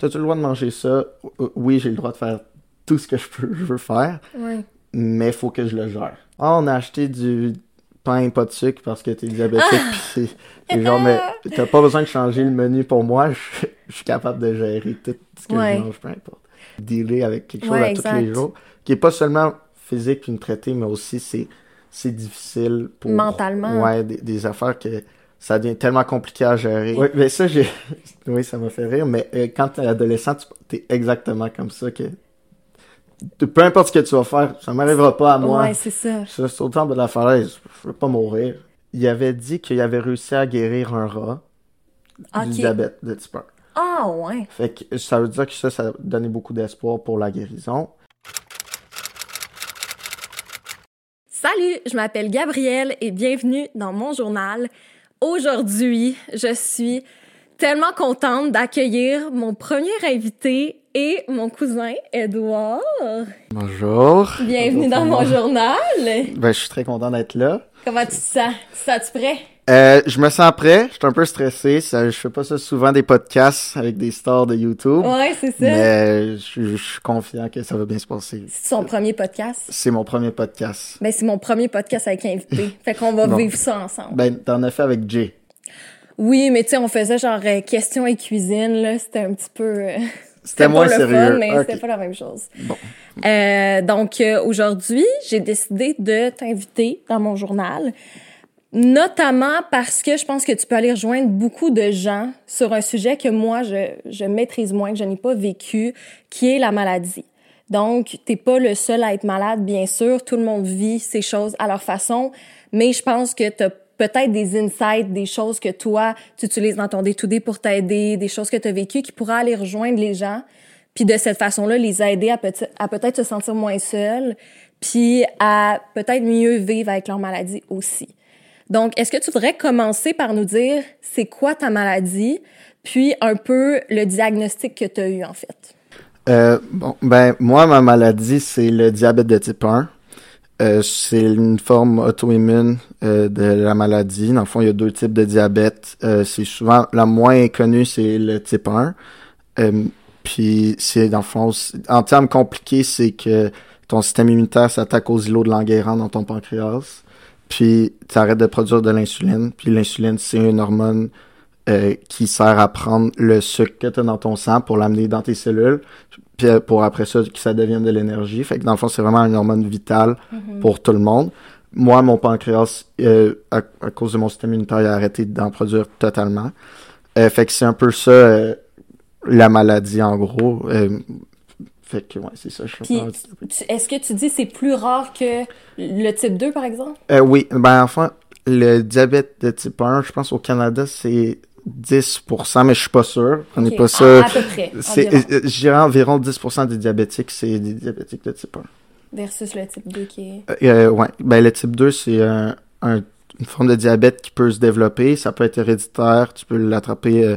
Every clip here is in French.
t'as-tu le droit de manger ça? Oui, j'ai le droit de faire tout ce que je peux, je veux faire, Ouais. mais faut que je le gère. Ah, on a acheté du pain et pas de sucre parce que t'es diabétique, Ah! pis c'est- c'est genre, mais t'as pas besoin de changer le menu pour moi, je, je suis capable de gérer tout ce que Ouais. je mange, peu importe. Dealer avec quelque chose Ouais, à tous les jours, qui est pas seulement physique une traité, mais aussi c'est c'est difficile pour Mentalement. ouais des, des affaires que ça devient tellement compliqué à gérer. Oui, mais ça j'ai oui, ça m'a fait rire, mais euh, quand t'es adolescent, tu t'es exactement comme ça que peu importe ce que tu vas faire, ça m'arrivera pas à moi. Ouais, c'est ça. Ça, c'est autant de la falaise, je veux pas mourir. Il avait dit qu'il avait réussi à guérir un rat Ok. du diabète de type 1. Ah, ouais. Fait que ça veut dire que ça, ça donnait beaucoup d'espoir pour la guérison. Salut, je m'appelle Gabrielle et bienvenue dans mon journal. Aujourd'hui, je suis tellement contente d'accueillir mon premier invité et mon cousin Edouard. Bonjour. Bienvenue dans mon journal. Ben, je suis très content d'être là. Comment tu te sens? Tu te sens-tu prêt? Euh, je me sens prêt, je suis un peu stressé. Ça, je fais pas ça souvent des podcasts avec des stars de YouTube. Ouais, c'est ça. Mais je, je suis confiant que ça va bien se passer. C'est son premier podcast? C'est mon premier podcast. Ben, c'est mon premier podcast avec invité. Fait qu'on va Bon. vivre ça ensemble. Ben, t'en as fait avec Jay. Oui, mais tu sais, on faisait genre euh, questions et cuisine, là. C'était un petit peu... euh, C'était moins le sérieux. fun, mais Ok. c'était pas la même chose. Bon. Euh, donc, euh, aujourd'hui, j'ai décidé de t'inviter dans mon journal, notamment parce que je pense que tu peux aller rejoindre beaucoup de gens sur un sujet que moi, je, je maîtrise moins, que je n'ai pas vécu, qui est la maladie. Donc, t'es pas le seul à être malade, bien sûr. Tout le monde vit ces choses à leur façon, mais je pense que t'as peut-être des insights, des choses que toi, tu utilises dans ton day-to-day pour t'aider, des choses que tu as vécues qui pourraient aller rejoindre les gens, puis de cette façon-là, les aider à, peut à peut-être se sentir moins seuls, puis à peut-être mieux vivre avec leur maladie aussi. Donc, est-ce que tu voudrais commencer par nous dire c'est quoi ta maladie, puis un peu le diagnostic que tu as eu en fait? Euh, bon, ben, moi, ma maladie, c'est le diabète de type 1. Euh, c'est une forme auto-immune euh, de la maladie. Dans le fond, il y a deux types de diabète. C'est souvent, la moins connue, c'est le type 1. Euh, puis, c'est, dans le fond, en termes compliqués, c'est que ton système immunitaire s'attaque aux îlots de Langerhans dans ton pancréas. Puis, tu arrêtes de produire de l'insuline. Puis, l'insuline, c'est une hormone euh, qui sert à prendre le sucre que tu as dans ton sang pour l'amener dans tes cellules, puis euh, pour après ça que ça devienne de l'énergie. Fait que dans le fond, c'est vraiment une hormone vitale pour tout le monde. Moi, mon pancréas, euh, à, à cause de mon système immunitaire, il a arrêté d'en produire totalement. Euh, fait que c'est un peu ça, euh, la maladie en gros. Euh, fait que ouais, c'est ça. Je tu- est-ce que tu dis c'est plus rare que le type 2, par exemple? Euh, oui, ben enfin, le diabète de type 1, je pense au Canada, c'est 10%, mais je suis pas sûr. On n'est pas À- sûr. À, peu près. C'est, euh, dirais environ 10% des diabétiques, c'est des diabétiques de type 1. Versus le type 2 qui est... Euh, euh, ouais, ben le type 2, c'est un, un- une forme de diabète qui peut se développer. Ça peut être héréditaire, tu peux l'attraper euh,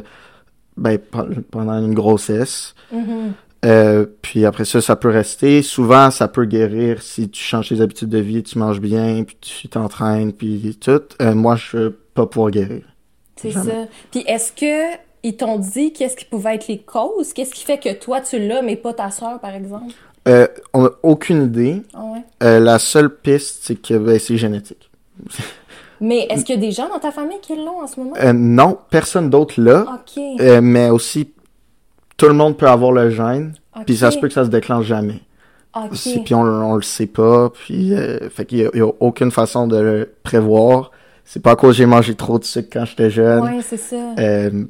ben, pe- pendant une grossesse. Mhm. Euh, puis après ça, ça peut rester. Souvent, ça peut guérir si tu changes tes habitudes de vie, tu manges bien, puis tu t'entraînes, puis tout. Euh, moi, je vais pas pouvoir guérir. C'est ça. Puis est-ce que ils t'ont dit qu'est-ce qui pouvait être les causes? Qu'est-ce qui fait que toi, tu l'as, mais pas ta sœur, par exemple? Euh, on a aucune idée. Ah ouais. La seule piste, c'est que ben, c'est génétique. Mais est-ce qu'il y a des gens dans ta famille qui l'ont en ce moment? Non, personne d'autre là. OK. Euh, mais aussi, tout le monde peut avoir le gène, puis ça se peut que ça se déclenche jamais. OK. Si- Puis on, on le sait pas, puis euh, fait qu'il y a, il y a aucune façon de le prévoir. C'est pas à cause que j'ai mangé trop de sucre quand j'étais jeune. Ouais, c'est ça. Euh,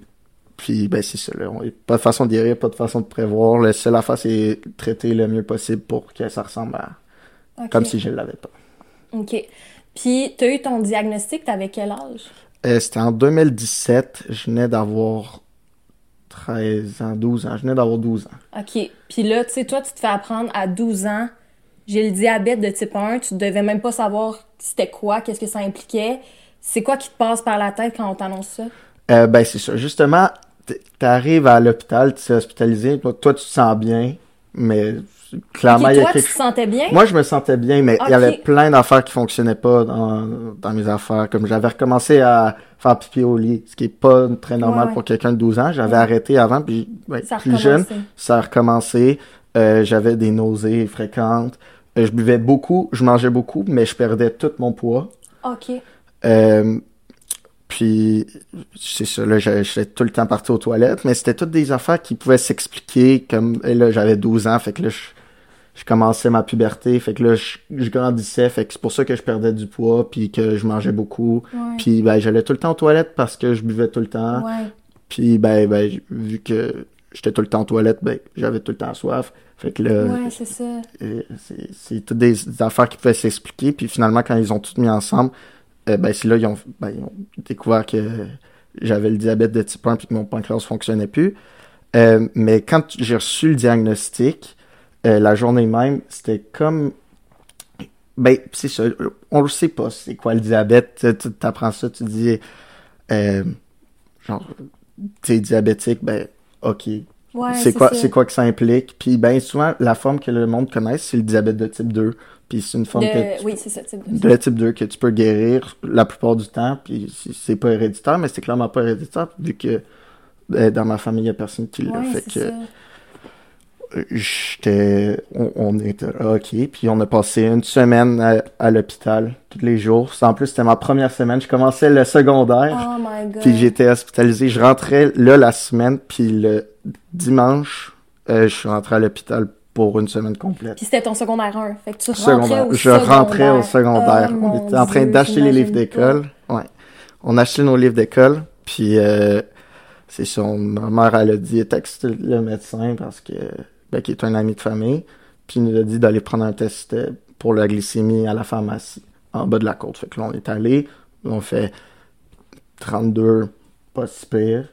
puis ben c'est ça là, pas de façon de guérir, pas de façon de prévoir. La seule affaire c'est traiter le mieux possible pour que ça ressemble à comme si je l'avais pas. OK. Puis, t'as eu ton diagnostic, t'avais quel âge? Euh, C'était en 2017, je venais d'avoir 13 ans, 12 ans, je venais d'avoir 12 ans. OK. Puis là, tu sais, toi, tu te fais apprendre à 12 ans, j'ai le diabète de type 1, tu devais même pas savoir c'était quoi, qu'est-ce que ça impliquait. C'est quoi qui te passe par la tête quand on t'annonce ça? Euh, ben c'est ça. Justement, t- t'arrives à l'hôpital, tu es hospitalisé, toi, toi, tu te sens bien, mais clairement, il y a tu te sentais bien? Moi, je me sentais bien, mais il y avait plein d'affaires qui fonctionnaient pas dans, dans mes affaires. Comme j'avais recommencé à faire pipi au lit, ce qui est pas très normal Ouais, ouais. pour quelqu'un de 12 ans. J'avais Ouais. arrêté avant, puis ouais, Ça a plus jeune, recommencé. ça a recommencé. Euh, j'avais des nausées fréquentes. Euh, je buvais beaucoup, je mangeais beaucoup, mais je perdais tout mon poids. OK. Euh, puis, c'est ça, là, j'étais tout le temps parti aux toilettes, mais c'était toutes des affaires qui pouvaient s'expliquer, comme, et là, j'avais 12 ans, fait que là, je, je commençais ma puberté, fait que là, je, je grandissais, fait que c'est pour ça que je perdais du poids, puis que je mangeais beaucoup, puis, ben, j'allais tout le temps aux toilettes parce que je buvais tout le temps, puis, ben, ben, vu que j'étais tout le temps aux toilettes, ben, j'avais tout le temps soif, fait que là, Ouais, c'est ça. euh, c'est c'est toutes des, des affaires qui pouvaient s'expliquer. Puis finalement, quand ils ont tout mis ensemble, euh, ben c'est là ils ont, ben, ils ont découvert que j'avais le diabète de type 1 puis que mon pancréas fonctionnait plus. Euh, mais quand j'ai reçu le diagnostic, euh, la journée même, c'était comme... Ben, c'est ça, on le sait pas c'est quoi le diabète. Tu t'apprends ça, tu dis... Euh, genre, t'es diabétique, ben, ok, Ouais, c'est quoi, c'est quoi que ça implique? Puis ben souvent, la forme que le monde connaît, c'est le diabète de type 2. Puis c'est une forme que De... tu- Oui, c'est ça. type de- de type 2 que tu peux guérir la plupart du temps. Puis c'est- pas héréditaire, mais c'est clairement pas héréditaire vu que euh, dans ma famille, il y a personne qui l'a. Ouais, fait que ça. J'étais, on, on était ok. Puis on a passé une semaine à, à l'hôpital tous les jours. En plus, c'était ma première semaine. Je commençais le secondaire. Oh my god. Puis j'étais hospitalisé. Je rentrais là la semaine, puis le dimanche, euh, je suis rentré à l'hôpital pour une semaine complète. Puis c'était ton secondaire 1. Fait que tu rentrais Secondaire. au Je secondaire. rentrais au secondaire. Oh, on était en train d'acheter les livres d'école. Ouais. On achetait nos livres d'école, puis euh, c'est on- Ma mère, elle a dit, texte le médecin parce que, ben, qui est un ami de famille, puis il nous a dit d'aller prendre un test euh, pour la glycémie à la pharmacie, en bas de la côte. Fait que là, on est allé, on fait 32, pas si pire.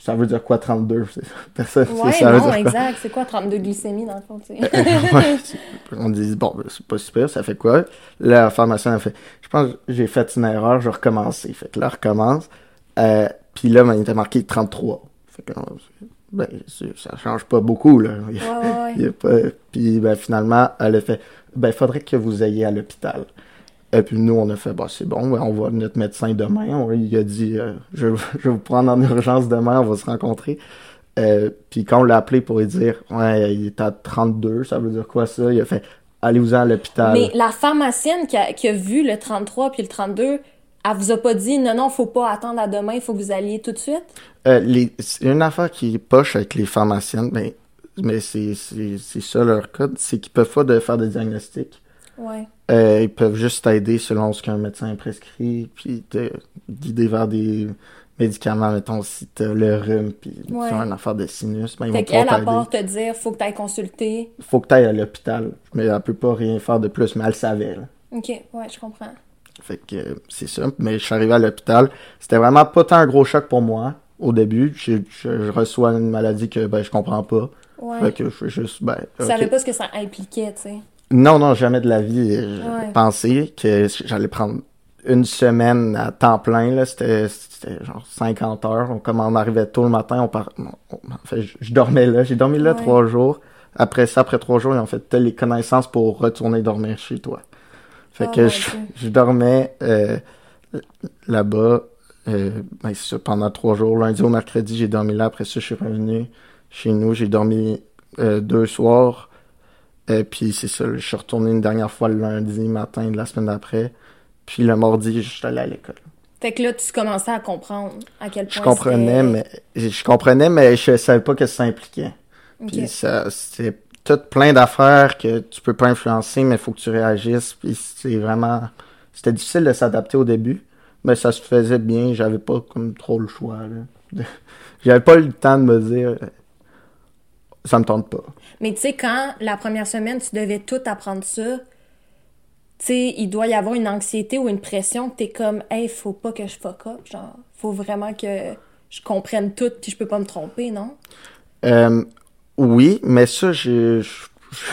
Ça veut dire quoi 32? C'est- Personne. Ouais, ça veut non, dire exact. C'est quoi 32 glycémie dans le fond, tu sais? Ouais, c'est- on dit, bon, ben, c'est pas super, ça fait quoi? Là, la pharmacienne a fait, je pense j'ai fait une erreur, je vais recommencer. Fait que là, recommence. Euh, puis là, ben, il était marqué 33. Fait que, euh, ben, ça change pas beaucoup, là. Il y a- Ouais, ouais, il y a pas... Puis, ben, finalement, elle a fait, ben, il faudrait que vous ayez à l'hôpital. Et puis nous, on a fait, bah, c'est bon, on voit notre médecin demain. On- il a dit, euh, je, je vais vous prendre en urgence demain, on va se rencontrer. Euh, puis quand on l'a appelé pour lui dire, ouais, il est à 32, ça veut dire quoi ça? Il a fait, allez-vous à l'hôpital. Mais la pharmacienne qui a, qui a vu le 33 puis le 32, elle vous a pas dit non, non, faut pas attendre à demain, il faut que vous alliez tout de suite? Euh, les, une affaire qui est poche avec les pharmaciennes, ben, mais c'est, ça leur code, c'est qu'ils peuvent pas de faire des diagnostics. Ouais. Euh, ils peuvent juste t'aider selon ce qu'un médecin prescrit, puis te guider vers des médicaments, mettons, si t'as le rhume, puis Ouais. tu as une affaire de sinus, ben, ils Fait vont qu'elle, pouvoir à t'aider. part te dire, faut que tu ailles consulter. Faut que t'ailles à l'hôpital, mais elle peut pas rien faire de plus, mais elle savait, là. OK, ouais, je comprends. Fait que euh, c'est ça. Mais je suis arrivé à l'hôpital. C'était vraiment pas tant un gros choc pour moi au début. Je, je, je reçois une maladie que ben je comprends pas. Ouais. Fait que je fais juste ben. Savais pas ce que ça impliquait, tu sais. Non, non, jamais de la vie. J'ai Ouais. pensé que j'allais prendre une semaine à temps plein. là C'était genre 50 heures. On, comme on arrivait tôt le matin, on part. on- fait, je, je dormais là. J'ai dormi là Ouais. trois jours. Après ça, après trois jours, ils ont fait t'as les connaissances pour retourner dormir chez toi. Fait Oh que je, je dormais euh, là-bas euh, ben, c'est ça, pendant trois jours. Lundi au mercredi, j'ai dormi là. Après ça, je suis revenu chez nous. J'ai dormi euh, deux soirs. Euh, puis c'est ça, je suis retourné une dernière fois le lundi matin de la semaine d'après. Puis le mardi, je suis allé à l'école. Fait que là, tu commençais à comprendre à quel point Je comprenais, mais je comprenais, mais je savais pas que ça impliquait. c'était- Puis ça, c'est tout plein d'affaires que tu peux pas influencer, mais il faut que tu réagisses. Puis c'est vraiment, c'était difficile de s'adapter au début, mais ça se faisait bien. J'avais pas comme trop le choix. J'avais pas eu le temps de me dire, ça me tente pas. Mais tu sais, quand la première semaine, tu devais tout apprendre ça, tu sais, il doit y avoir une anxiété ou une pression que t'es comme, hey, faut pas que je fuck up. Genre, faut vraiment que je comprenne tout puis je peux pas me tromper, non? Euh, oui, mais ça, je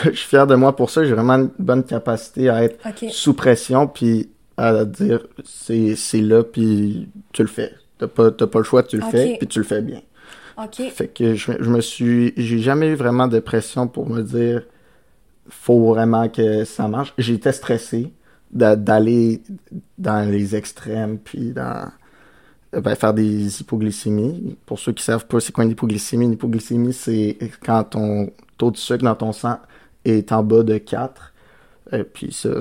je suis fier de moi pour ça. J'ai vraiment une bonne capacité à être sous pression, puis à dire c'est c'est là, puis tu le fais. T'as pas, t'as pas le choix, tu le fais, puis tu le fais bien. Fait que je, je me suis. J'ai jamais eu vraiment de pression pour me dire faut vraiment que ça marche. J'étais stressé d'a- d'aller dans les extrêmes, puis dans. Ben, faire des hypoglycémies. Pour ceux qui savent pas c'est quoi une hypoglycémie, une hypoglycémie, c'est quand ton taux de sucre dans ton sang est en bas de 4. Et puis ça,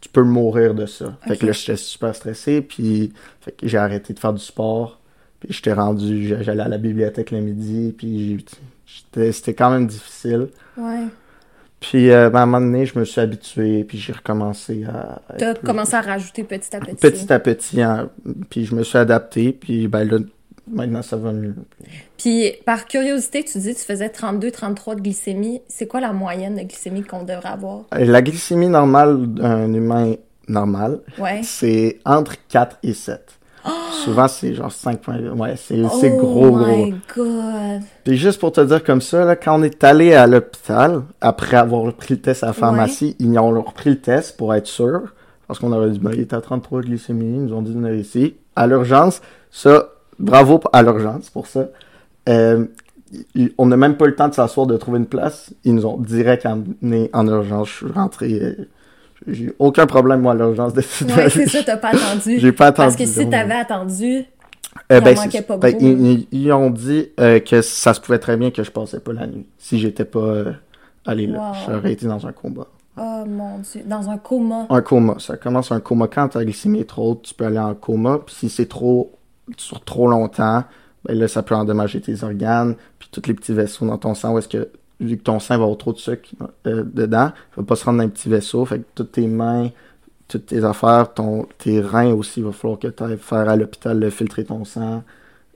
tu peux mourir de ça. Fait que là, j'étais super stressé, puis fait que j'ai arrêté de faire du sport. Puis j'étais rendu, j'allais à la bibliothèque le midi, puis c'était quand même difficile. Ouais. Puis euh, ben, à un moment donné, je me suis habitué, puis j'ai recommencé à... être plus- commencé à rajouter petit à petit. Petit à petit, hein, puis je me suis adapté, puis ben là, maintenant ça va mieux. Puis, par curiosité, tu dis que tu faisais 32-33 de glycémie. C'est quoi la moyenne de glycémie qu'on devrait avoir? Euh, La glycémie normale d'un humain normal, Ouais. c'est entre 4 et 7. Souvent, c'est genre 5 points. Ouais, c'est oh gros, gros. my god! Puis juste pour te dire comme ça, là, quand on est allé à l'hôpital, après avoir pris le test à la pharmacie, ils ont repris le test pour être sûr. Parce qu'on aurait dit, ben, il était à 33 de glycémie, ils nous ont dit de ici. À l'urgence, ça, bravo à l'urgence pour ça. Euh, on n'a même pas eu le temps de s'asseoir, de trouver une place. Ils nous ont direct amené en urgence. Je suis rentré, euh, j'ai eu aucun problème, moi, à l'urgence. de- Ouais, c'est ça, t'as pas attendu. J'ai pas attendu. Parce que si t'avais attendu, Euh, ben, pas ben, beaucoup, ils, ont dit euh, que ça se pouvait très bien que je passais pas la nuit si j'étais pas euh, allé là. Wow. J'aurais été dans un combat. oh mon dieu, dans un coma. Un coma, ça commence un coma. Quand ta glycémie est trop haute, tu peux aller en coma. Puis si c'est trop sur trop longtemps, ben là, ça peut endommager tes organes, puis tous les petits vaisseaux dans ton sang, où est-ce que, vu que ton sang va avoir trop de sucre euh, dedans, il va pas se rendre dans un petit vaisseau, fait que toutes tes mains, toutes tes affaires, ton, tes reins aussi, il va falloir que tu ailles faire à l'hôpital le filtrer ton sang.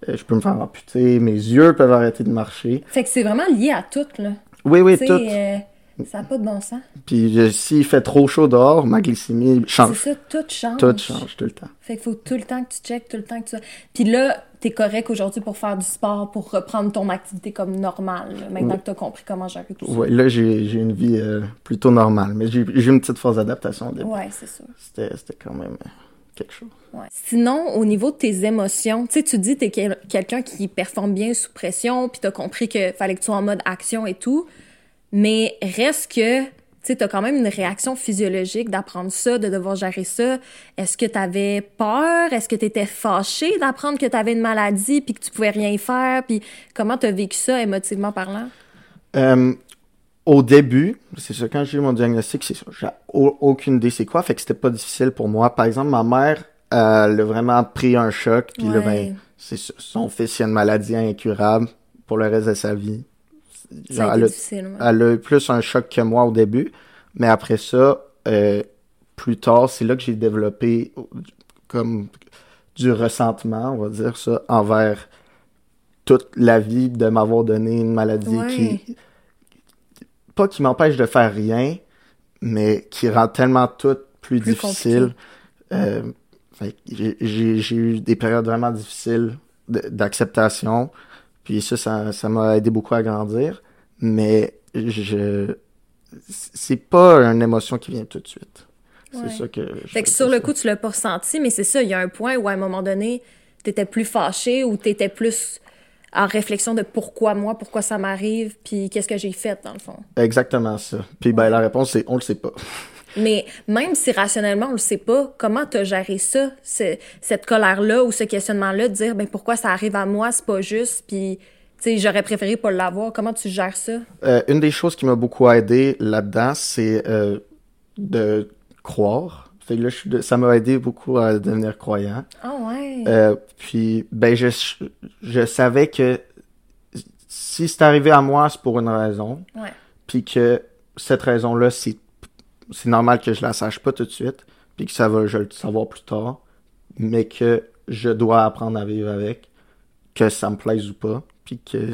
Euh, je peux me faire amputer, mes yeux peuvent arrêter de marcher. Fait que c'est vraiment lié à tout, là. Oui, oui, tout. euh, ça n'a pas de bon sens. Puis euh, s'il fait trop chaud dehors, ma glycémie C'est change. ça, tout change. Tout change tout le temps. Fait qu'il faut tout le temps que tu checkes, tout le temps que tu... Puis là, t'es correct aujourd'hui pour faire du sport, pour reprendre ton activité comme normale, là, maintenant Oui. que t'as compris comment gérer tout ça. Ouais, là, j'ai une vie euh, plutôt normale, mais j'ai eu une petite phase d'adaptation au début. Ouais, c'est sûr. C'était quand même euh, quelque chose. Ouais. Sinon, au niveau de tes émotions, tu sais, tu dis que t'es quel- quelqu'un qui performe bien sous pression, puis t'as compris que fallait que tu sois en mode action et tout, mais reste que, tu sais, t'as quand même une réaction physiologique d'apprendre ça, de devoir gérer ça. Est-ce que t'avais peur? Est-ce que t'étais fâché d'apprendre que t'avais une maladie, puis que tu pouvais rien faire? Puis comment t'as vécu ça, émotivement parlant? Euh, au début, c'est ça, quand j'ai eu mon diagnostic, c'est ça, j'ai au- aucune idée c'est quoi, fait que c'était pas difficile pour moi. Par exemple, ma mère, elle a vraiment pris un choc, puis là, Ouais. ben, c'est ça, son fils, il a une maladie incurable pour le reste de sa vie. Genre, elle a-. Elle eu plus un choc que moi au début, mais après ça, euh, plus tard, c'est là que j'ai développé comme du ressentement, on va dire ça, envers toute la vie de m'avoir donné une maladie Ouais. qui pas qui m'empêche de faire rien, mais qui rend tellement tout plus, Plus difficile. Euh, j'ai- eu des périodes vraiment difficiles d'acceptation. Puis ça, ça, ça m'a aidé beaucoup à grandir. Mais je c'est pas une émotion qui vient tout de suite. Ouais. C'est ça que je Fait que sur le coup, tu l'as pas ressenti, mais c'est ça, il y a un point où à un moment donné, t'étais plus fâché ou t'étais plus en réflexion de pourquoi moi, pourquoi ça m'arrive, puis qu'est-ce que j'ai fait dans le fond? Exactement ça. Puis ben la réponse c'est on le sait pas. Mais même si rationnellement on le sait pas, comment t'as géré ça, ce- cette colère-là ou ce questionnement-là, de dire ben pourquoi ça arrive à moi, c'est pas juste, puis j'aurais préféré pas l'avoir. Comment tu gères ça? Euh, une des choses qui m'a beaucoup aidé là-dedans, c'est euh, de croire. Fait que là, je suis de- ça m'a aidé beaucoup à devenir croyant. Ah ouais. Euh, puis, ben, je, je savais que si c'est arrivé à moi, c'est pour une raison. Ouais. Puis que cette raison-là, c'est, c'est normal que je la sache pas tout de suite. Puis que ça va, je vais le savoir plus tard. Mais que je dois apprendre à vivre avec. Que ça me plaise ou pas. Puis que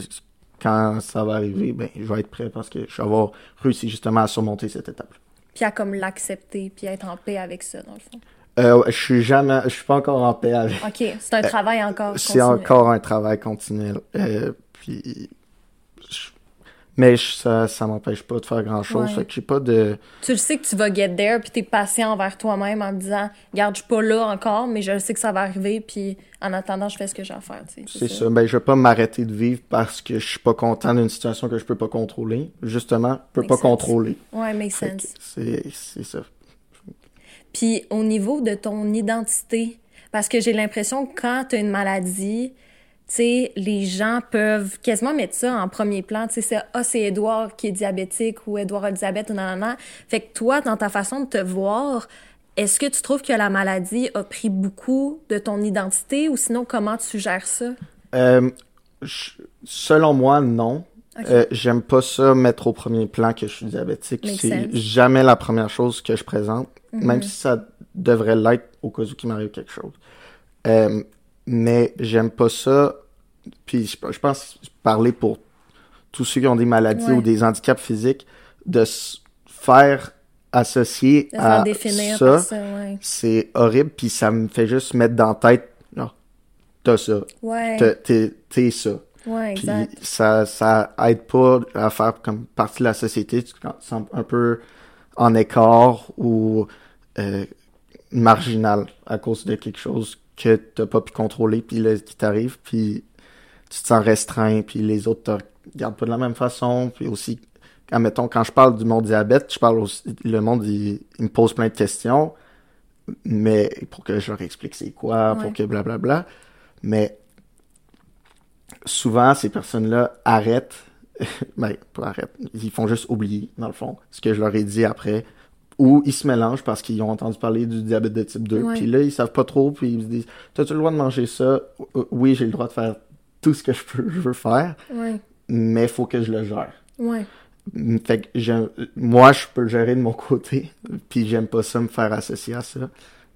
quand ça va arriver, ben, je vais être prêt parce que je vais avoir réussi justement à surmonter cette étape. Puis à comme l'accepter, puis être en paix avec ça dans le fond. Euh, je suis jamais, je suis pas encore en paix avec. Ok, c'est un travail encore. C'est encore un travail continuel. Euh, puis, Mais je- ça, ça m'empêche pas de faire grand-chose. Ouais. Fait que j'ai pas de... Tu le sais que tu vas get there, puis t'es patient envers toi-même en te disant, regarde, je suis pas là encore, mais je sais que ça va arriver, puis en attendant, je fais ce que j'ai à faire. C'est ça. Ben, je vais pas m'arrêter de vivre parce que je suis pas content d'une situation que je peux pas contrôler. Justement, je peux pas sense. contrôler. Ouais, makes Fait sense. C'est c'est ça. Puis au niveau de ton identité, parce que j'ai l'impression que quand tu as une maladie, tu sais, les gens peuvent quasiment mettre ça en premier plan. Tu sais, c'est ah, c'est Edouard qui est diabétique ou Edouard a le diabète ou non, non, non. Fait que toi, dans ta façon de te voir, est-ce que tu trouves que la maladie a pris beaucoup de ton identité ou sinon comment tu gères ça? Euh, je- selon moi, non. Euh, J'aime pas ça mettre au premier plan que je suis diabétique. C'est jamais la première chose que je présente, Mhm. même si ça devrait l'être au cas où qu'il m'arrive quelque chose. Euh, mais j'aime pas ça. Puis je, je pense parler pour tous ceux qui ont des maladies Ouais. ou des handicaps physiques, de se faire associer De à ça, ça, ouais. c'est horrible. Puis ça me fait juste mettre dans la tête, non, t'as ça, Ouais, t'es t'es ça. ouais, Puis ça, ça aide pas à faire comme partie de la société. Tu te sens un peu en écart ou euh, marginal à cause de quelque chose que t'as pas pu contrôler puis là, qui t'arrive puis tu te sens restreint puis les autres te regardent pas de la même façon puis aussi admettons quand je parle du monde diabète je parle aussi le monde il, il me pose plein de questions mais pour que je leur explique c'est quoi Ouais. pour que blablabla mais souvent ces personnes-là arrêtent ben pas arrêtent ils font juste oublier dans le fond ce que je leur ai dit après ou ils se mélangent parce qu'ils ont entendu parler du diabète de type 2 Ouais. puis là ils savent pas trop puis ils se disent t'as-tu le droit de manger ça? Euh, oui j'ai le droit de faire tout ce que je peux je veux faire Ouais, mais faut que je le gère ouais. fait que moi je peux le gérer de mon côté puis j'aime pas ça me faire associer à ça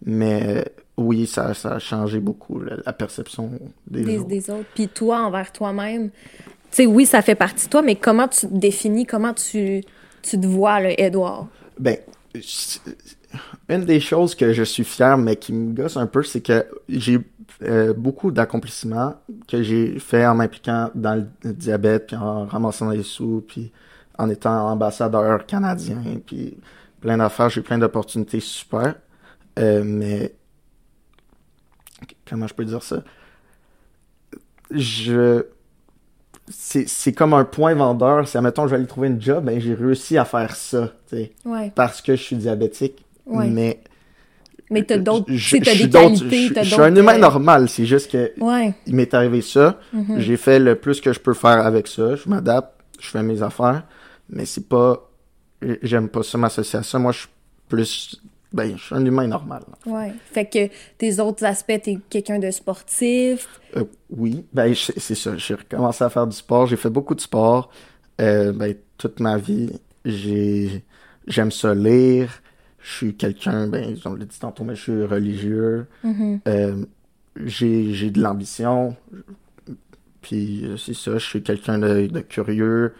mais euh, oui ça, ça a changé beaucoup la, la perception des, des, autres. des autres. Puis toi, envers toi-même, tu sais, oui, ça fait partie de toi, mais comment tu te définis, comment tu, tu te vois, là, Edouard? Ben, une des choses que je suis fier, mais qui me gosse un peu, c'est que j'ai euh, beaucoup d'accomplissements que j'ai fait en m'impliquant dans le diabète, puis en ramassant des sous, puis en étant ambassadeur canadien, puis plein d'affaires, j'ai plein d'opportunités super. Euh, mais comment je peux dire ça? Je c'est c'est comme un point vendeur. Si, admettons, je vais aller trouver une job, ben, j'ai réussi à faire ça, tu sais Ouais. parce que je suis diabétique. Ouais. Mais Mais t'as d'autres, je, t'as je des suis qualités, je, un humain euh, normal. C'est juste que Ouais, il m'est arrivé ça. Mhm. J'ai fait le plus que je peux faire avec ça. Je m'adapte, je fais mes affaires. Mais c'est pas, j'aime pas ça m'associer à ça. Moi, je suis plus, ben, je suis un humain normal. ouais. Fait que tes autres aspects, t'es quelqu'un de sportif? Euh, oui, ben c'est ça. J'ai recommencé à faire du sport. J'ai fait beaucoup de sport. Euh, ben toute ma vie, j'ai j'aime ça lire. Je suis quelqu'un, ben on l'a dit tantôt, mais je suis religieux. Mhm. Euh, j'ai de l'ambition. Puis c'est ça. Je suis quelqu'un de, de curieux.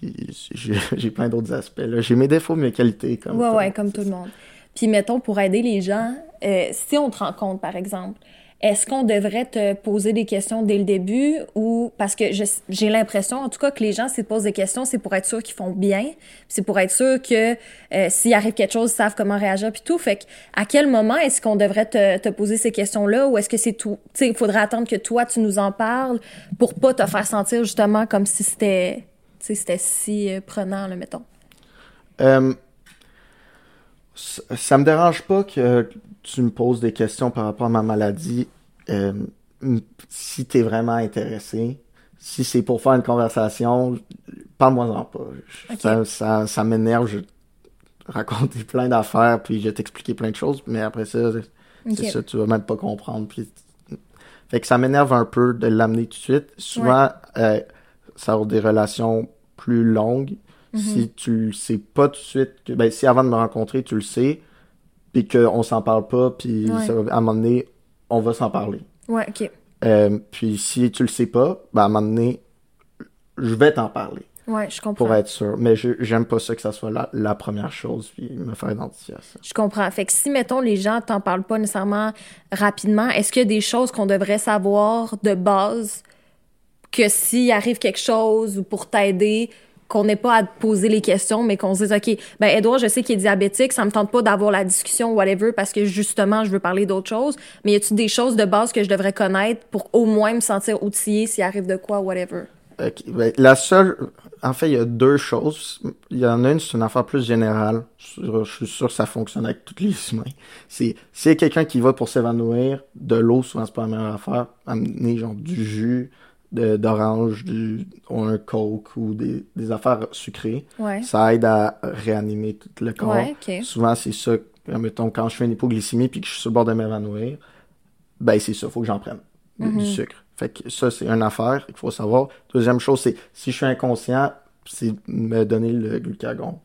Puis j'ai plein d'autres aspects. J'ai mes défauts, mes qualités. Comme Ouais, ouais, comme tout le monde. Puis mettons, pour aider les gens, euh, si on te rencontre, par exemple, est-ce qu'on devrait te poser des questions dès le début ou parce que j'ai l'impression, en tout cas, que les gens, s'ils te posent des questions, c'est pour être sûr qu'ils font bien, c'est pour être sûr que euh, s'il arrive quelque chose, ils savent comment réagir puis tout. Fait que à quel moment est-ce qu'on devrait te, te poser ces questions-là ou est-ce que c'est tout, tu sais, il faudrait attendre que toi tu nous en parles pour pas te faire sentir justement comme si c'était, c'était si euh, prenant, là, mettons. Euh, ça, me dérange pas que tu me poses des questions par rapport à ma maladie. Euh, si t'es vraiment intéressé, si c'est pour faire une conversation, parle-moi-en pas. Ça, ça, ça m'énerve. Je raconter plein d'affaires, puis je vais t'expliquer plein de choses, mais après ça, c'est Ok. ça, tu vas même pas comprendre. Puis... Fait que ça m'énerve un peu de l'amener tout de suite. Souvent, euh, ça a des relations plus longues. Mhm. Si tu le sais pas tout de suite, que, ben, si avant de me rencontrer, tu le sais, puis qu'on s'en parle pas, puis Ouais. va- à un moment donné, on va s'en parler. Ouais, ok. Euh, puis si tu le sais pas, ben, à un moment donné, je vais t'en parler Ouais, je comprends. pour être sûr. Mais je- j'aime pas ça que ça soit la, la première chose, puis me faire identifier à ça. Je comprends. Fait que si, mettons, les gens t'en parlent pas nécessairement rapidement, est-ce qu'il y a des choses qu'on devrait savoir de base que s'il arrive quelque chose ou pour t'aider, qu'on n'ait pas à te poser les questions, mais qu'on se dise, OK, ben Edouard, je sais qu'il est diabétique, ça me tente pas d'avoir la discussion, whatever, parce que justement, je veux parler d'autre chose. Mais y a-tu des choses de base que je devrais connaître pour au moins me sentir outillé s'il arrive de quoi, whatever? Ok, ben, la seule, en fait, il y a deux choses. Il y en a une, c'est une affaire plus générale. Je, suis sûr que ça fonctionne avec tous les humains. C'est, s'il y a quelqu'un qui va pour s'évanouir, de l'eau, souvent, c'est pas la meilleure affaire. Amener, genre, du jus, d'orange, du, ou un coke, ou des, des affaires sucrées. Ouais. Ça aide à réanimer tout le corps. Ouais. Souvent, c'est ça. Mettons, quand je fais une hypoglycémie puis que je suis sur le bord de m'évanouir, ben, c'est ça, faut que j'en prenne. Du, du Mm-hmm. sucre. Fait que ça, c'est une affaire qu'il faut savoir. Deuxième chose, c'est si je suis inconscient, c'est me donner le glucagon.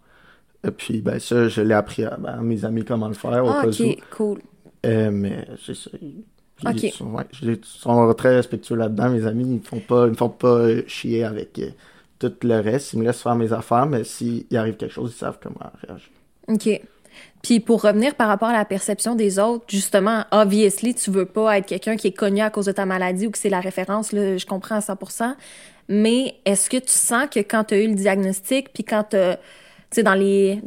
Et puis, ben, ça, je l'ai appris à, ben, mes amis comment le faire au Ah, cas OK, où. cool. Euh, mais c'est ça. Ils, Ok. ils sont, ouais, ils sont très respectueux là-dedans. Mes amis, ils me font pas, ils me font pas chier avec euh, tout le reste. Ils me laissent faire mes affaires, mais s'il arrive quelque chose, ils savent comment réagir. OK. Puis pour revenir par rapport à la perception des autres, justement, obviously, tu veux pas être quelqu'un qui est connu à cause de ta maladie ou que c'est la référence, là, je comprends à 100%. Mais est-ce que tu sens que quand tu as eu le diagnostic, puis quand tu sais, dans les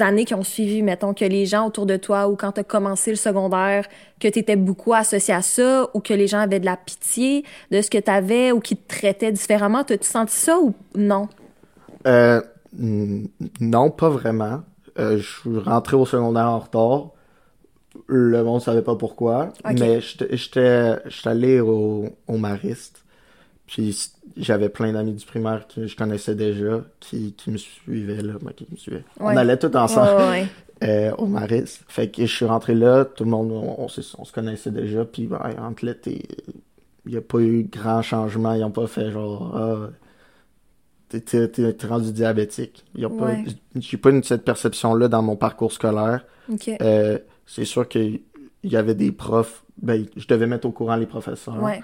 années qui ont suivi, mettons, que les gens autour de toi ou quand tu as commencé le secondaire, que tu étais beaucoup associé à ça ou que les gens avaient de la pitié de ce que tu avais ou qui te traitaient différemment, as-tu senti ça ou non? Euh, non, pas vraiment. Euh, je suis rentré au secondaire en retard. Le monde savait pas pourquoi. Ok. Mais j'étais allé au, au Mariste. J'avais plein d'amis du primaire que je connaissais déjà qui, qui me suivaient là. qui me suivaient. Ouais. On allait tous ensemble Ouais, euh, au Mariste. Fait que je suis rentré là, tout le monde, on, on, s'est- on se connaissait déjà. Puis ben, entre l'été, il n'y a pas eu grand changement. Ils n'ont pas fait genre, ah, t'es- rendu diabétique. Ils ont pas, j'ai pas eu cette perception-là dans mon parcours scolaire. Euh, c'est sûr qu'il y avait des profs, ben, je devais mettre au courant les professeurs Ouais.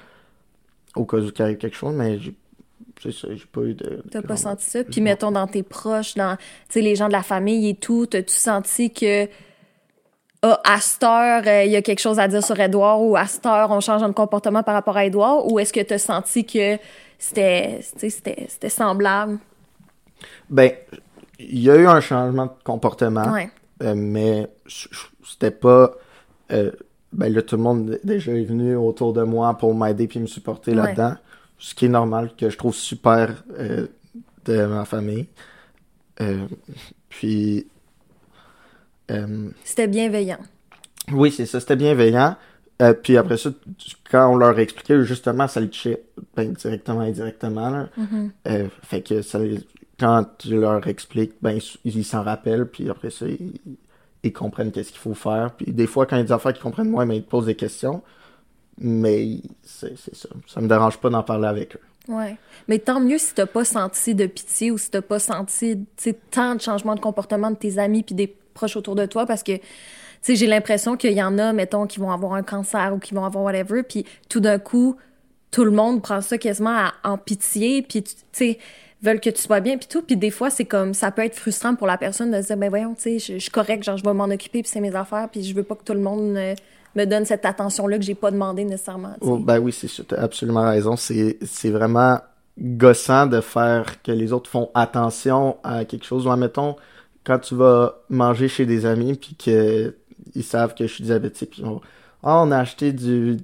Au cas où il arrive quelque chose, mais j'ai, c'est ça, j'ai pas eu de. T'as pas senti ça? Puis mettons dans tes proches, dans tu les gens de la famille et tout, t'as-tu senti que ah, à cette heure, euh, il y a quelque chose à dire sur Edouard ou à cette heure, on change notre comportement par rapport à Edouard? Ou est-ce que t'as senti que c'était tu c'était c'était semblable? Ben, il y a eu un changement de comportement. Ouais. Euh, mais c'était pas euh, ben là tout le monde déjà est venu autour de moi pour m'aider puis me supporter Ouais. là-dedans ce qui est normal que je trouve super euh, de ma famille Euh, puis euh, C'était bienveillant. oui c'est ça c'était bienveillant puis après ça quand on leur expliquait justement ça les touchait ben, directement et indirectement là. Mm-hmm. Fait que ça les- quand tu leur expliques, ben ils ils s'en rappellent, puis après ça, ils, ils comprennent qu'est-ce qu'il faut faire. Puis des fois, quand il y a des affaires qu'ils comprennent moins, ben, ils te posent des questions. Mais c'est ça. Ça me dérange pas d'en parler avec eux. Ouais. Mais tant mieux si t'as pas senti de pitié ou si t'as pas senti tant de changements de comportement de tes amis puis des proches autour de toi parce que tu sais j'ai l'impression qu'il y en a mettons qui vont avoir un cancer ou qui vont avoir whatever puis tout d'un coup tout le monde prend ça quasiment à- en pitié puis tu sais veulent que tu sois bien puis tout puis des fois c'est comme ça peut être frustrant pour la personne de se dire ben voyons tu sais je, je suis correct genre je vais m'en occuper puis c'est mes affaires puis je veux pas que tout le monde euh, me donne cette attention là que j'ai pas demandé nécessairement. Oh, ben oui, c'est sûr, t'as absolument raison. C'est c'est vraiment gossant de faire que les autres font attention à quelque chose. Ou admettons, quand tu vas manger chez des amis, puis que ils savent que je suis diabétique, puis ils vont Ah, on a acheté du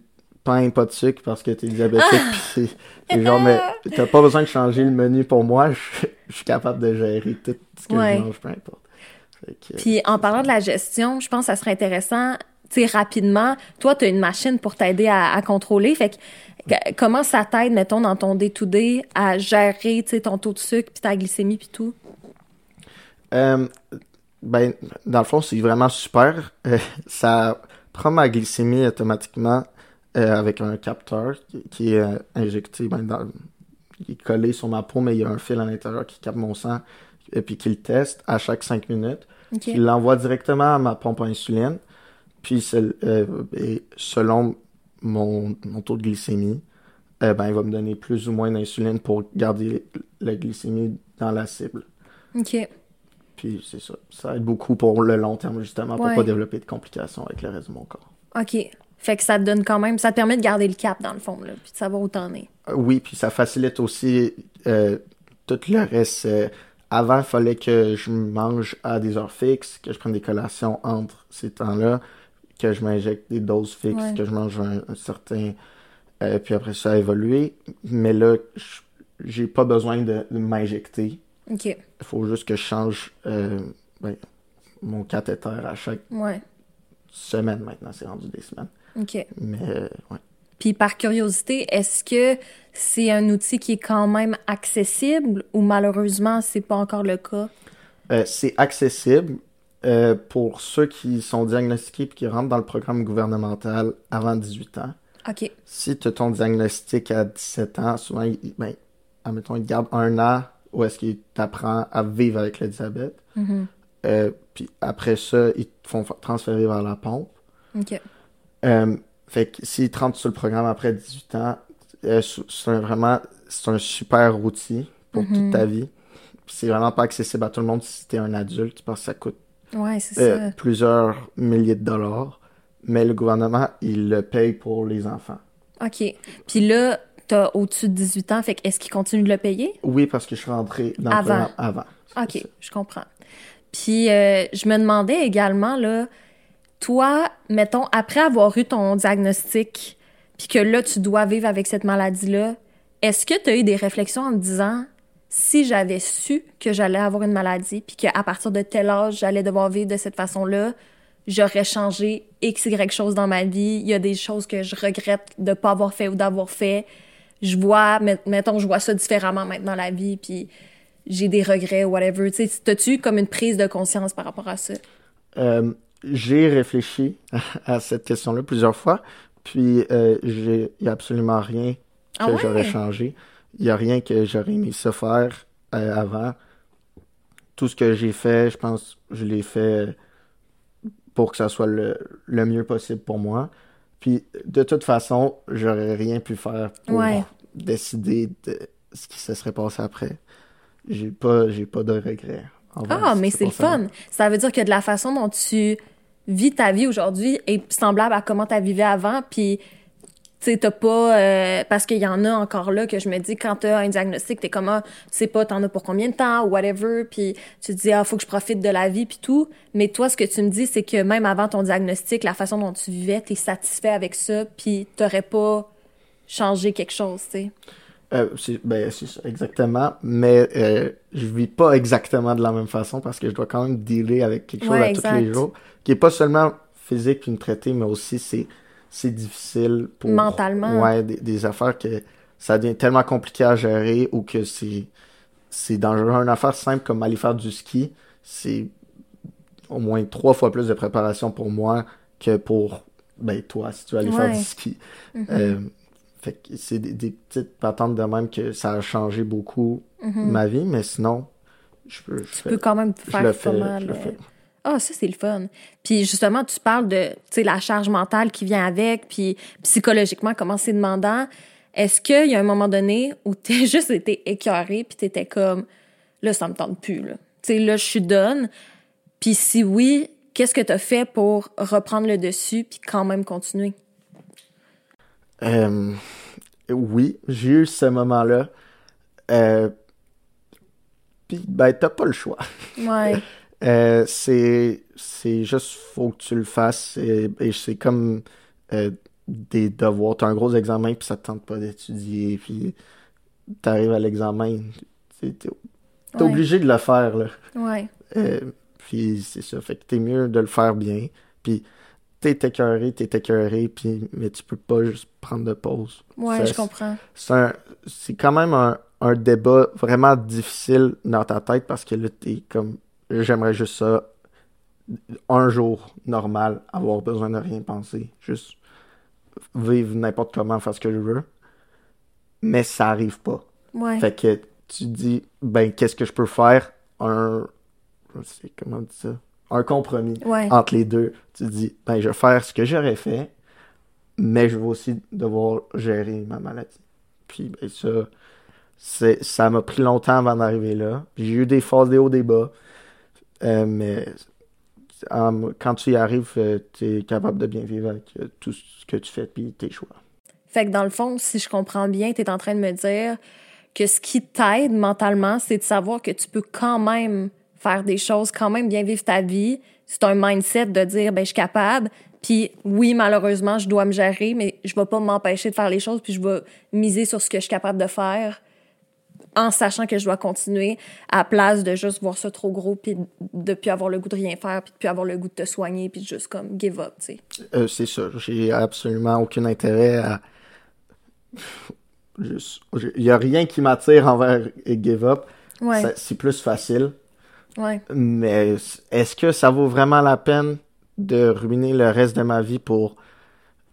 pain pas de sucre parce que t'es diabétique, puis c'est- c'est genre, mais t'as pas besoin de changer le menu pour moi, je, je suis capable de gérer tout ce que Ouais. je mange, peu importe. Puis en parlant de la gestion, je pense que ça serait intéressant, tu sais, rapidement, toi, tu as une machine pour t'aider à, à contrôler. Fait que, que- comment ça t'aide, mettons, dans ton day-to-day à gérer, tu sais, ton taux de sucre, puis ta glycémie, puis tout? Euh, ben, dans le fond, c'est vraiment super. Euh, ça prend ma glycémie automatiquement euh, avec un capteur qui, qui est euh, injecté, ben, dans, il est collé sur ma peau, mais il y a un fil à l'intérieur qui capte mon sang et puis qui le teste à chaque 5 minutes. OK. Il l'envoie directement à ma pompe à insuline. Puis euh, et selon mon, mon taux de glycémie, euh, ben, il va me donner plus ou moins d'insuline pour garder la glycémie dans la cible. OK. Puis c'est ça. Ça aide beaucoup pour le long terme, justement, pour Ouais. pas développer de complications avec le reste de mon corps. OK. Fait que ça te donne quand même, ça te permet de garder le cap dans le fond, là, puis de savoir où t'en es. Oui, puis ça facilite aussi euh, tout le reste. Euh, avant, il fallait que je mange à des heures fixes, que je prenne des collations entre ces temps-là, que je m'injecte des doses fixes, Ouais. que je mange un, un certain. euh, puis après, ça a évolué. Mais là, je- j'ai pas besoin de, de m'injecter. OK. Il faut juste que je change euh, ben, mon cathéter à chaque Ouais. semaine maintenant. C'est rendu des semaines. OK. Mais euh, ouais. Puis par curiosité, est-ce que c'est un outil qui est quand même accessible ou malheureusement, c'est pas encore le cas? Euh, c'est accessible euh, pour ceux qui sont diagnostiqués et qui rentrent dans le programme gouvernemental avant 18 ans. OK. Si tu as ton diagnostic à 17 ans, souvent, il- ben, admettons, ils te gardent un an où est-ce qu'ils t'apprennent à vivre avec le diabète. Mhm. Euh, puis après ça, ils te font transférer vers la pompe. OK. Euh, fait que s'ils rentrent sur le programme après 18 ans, euh, c'est vraiment c'est un super outil pour Mhm. toute ta vie. C'est vraiment pas accessible à tout le monde si t'es un adulte parce que ça coûte Ouais, euh, ça. plusieurs milliers de dollars. Mais le gouvernement, il le paye pour les enfants. OK. Puis là, t'as au-dessus de 18 ans, fait que est-ce qu'ils continuent de le payer? Oui, parce que je suis rentré dans Avant. le programme avant. OK, ça. je comprends. Puis euh, je me demandais également, là, toi, mettons, après avoir eu ton diagnostic, puis que là, tu dois vivre avec cette maladie-là, est-ce que tu as eu des réflexions en te disant, si j'avais su que j'allais avoir une maladie, puis qu'à partir de tel âge, j'allais devoir vivre de cette façon-là, j'aurais changé X, Y chose dans ma vie. Il y a des choses que je regrette de pas avoir fait ou d'avoir fait. Je vois, met- mettons, je vois ça différemment maintenant la vie, puis j'ai des regrets whatever. Tu sais, t'as-tu comme une prise de conscience par rapport à ça? Euh, j'ai réfléchi à cette question-là plusieurs fois, puis euh, j'ai il y a absolument rien que Ah ouais? j'aurais changé. Il y a rien que j'aurais aimé ça faire euh, avant. Tout ce que j'ai fait, je pense, je l'ai fait pour que ça soit le, le mieux possible pour moi. Puis de toute façon, j'aurais rien pu faire pour Ouais. décider de ce qui se serait passé après. J'ai pas, j'ai pas de regrets. Ah, mais c'est le fun. Ça veut dire que de la façon dont tu vis ta vie aujourd'hui est semblable à comment tu vivais avant, puis tu t'as pas... euh, parce qu'il y en a encore là que je me dis, quand t'as un diagnostic, t'es comme, ah, tu sais pas, t'en as pour combien de temps, ou whatever, puis tu te dis, ah, faut que je profite de la vie, puis tout. Mais toi, ce que tu me dis, c'est que même avant ton diagnostic, la façon dont tu vivais, t'es satisfait avec ça, puis t'aurais pas changé quelque chose, tu sais. Euh, ben, exactement. Mais euh, je vis pas exactement de la même façon parce que je dois quand même dealer avec quelque chose Ouais, à tous les jours. Qui est pas seulement physique puis me traiter, mais aussi c'est c'est difficile pour. Mentalement. Ouais, des, des affaires que ça devient tellement compliqué à gérer ou que c'est c'est dangereux. Une affaire simple comme aller faire du ski, c'est au moins trois fois plus de préparation pour moi que pour ben, toi si tu veux aller faire Ouais. du ski. Mhm. Euh, fait que c'est des, des petites patentes de même que ça a changé beaucoup Mhm. ma vie, mais sinon, je peux. Je Tu fais- peux quand même je faire le pas fais, mal. je le fais. Ah, ça, c'est le fun. Puis justement, tu parles de, tu la charge mentale qui vient avec, puis psychologiquement, comment c'est demandant. Est-ce qu'il y a un moment donné où t'as juste été écœuré, puis t'étais comme, là, ça me tente plus, là. Tu sais, là, je suis done. Puis si oui, qu'est-ce que t'as fait pour reprendre le dessus, puis quand même continuer? Euh, oui, j'ai eu ce moment-là. Euh, Puis, ben, t'as pas le choix. Ouais. Euh, c'est c'est juste faut que tu le fasses et, et c'est comme des devoirs t'as un gros examen puis ça te tente pas d'étudier puis t'arrives à l'examen t'es t'es- t'es Ouais. obligé de le faire là Ouais. Puis c'est ça fait que t'es mieux de le faire bien puis t'es écœuré t'es écœuré puis mais tu peux pas juste prendre de pause Ouais, Ça, je comprends. c'est quand même un, un débat vraiment difficile dans ta tête parce que là, t'es comme, j'aimerais juste ça, un jour normal, avoir besoin de rien penser, juste vivre n'importe comment, faire ce que je veux. Mais ça arrive pas. Ouais. Fait que tu dis, ben, qu'est-ce que je peux faire? Un, je sais comment on dit ça? Un compromis Ouais. entre les deux. Tu dis, ben, je vais faire ce que j'aurais fait, mais je vais aussi devoir gérer ma maladie. Puis, ben, ça, c'est, ça m'a pris longtemps avant d'arriver là. Puis J'ai eu des phases, des hauts, des bas. Euh, mais quand tu y arrives, tu es capable de bien vivre avec tout ce que tu fais puis tes choix. Fait que dans le fond, si je comprends bien, tu es en train de me dire que ce qui t'aide mentalement, c'est de savoir que tu peux quand même faire des choses, quand même bien vivre ta vie. C'est un mindset de dire, ben, je suis capable. Puis oui, malheureusement, je dois me gérer, mais je vais pas m'empêcher de faire les choses, puis je vais miser sur ce que je suis capable de faire en sachant que je dois continuer à place de juste voir ça trop gros puis de plus avoir le goût de rien faire puis de plus avoir le goût de te soigner puis de juste comme give up, tu sais. Euh, c'est ça. J'ai absolument aucun intérêt à il y a rien qui m'attire envers give up. C'est plus facile. Mais est-ce que ça vaut vraiment la peine de ruiner le reste de ma vie pour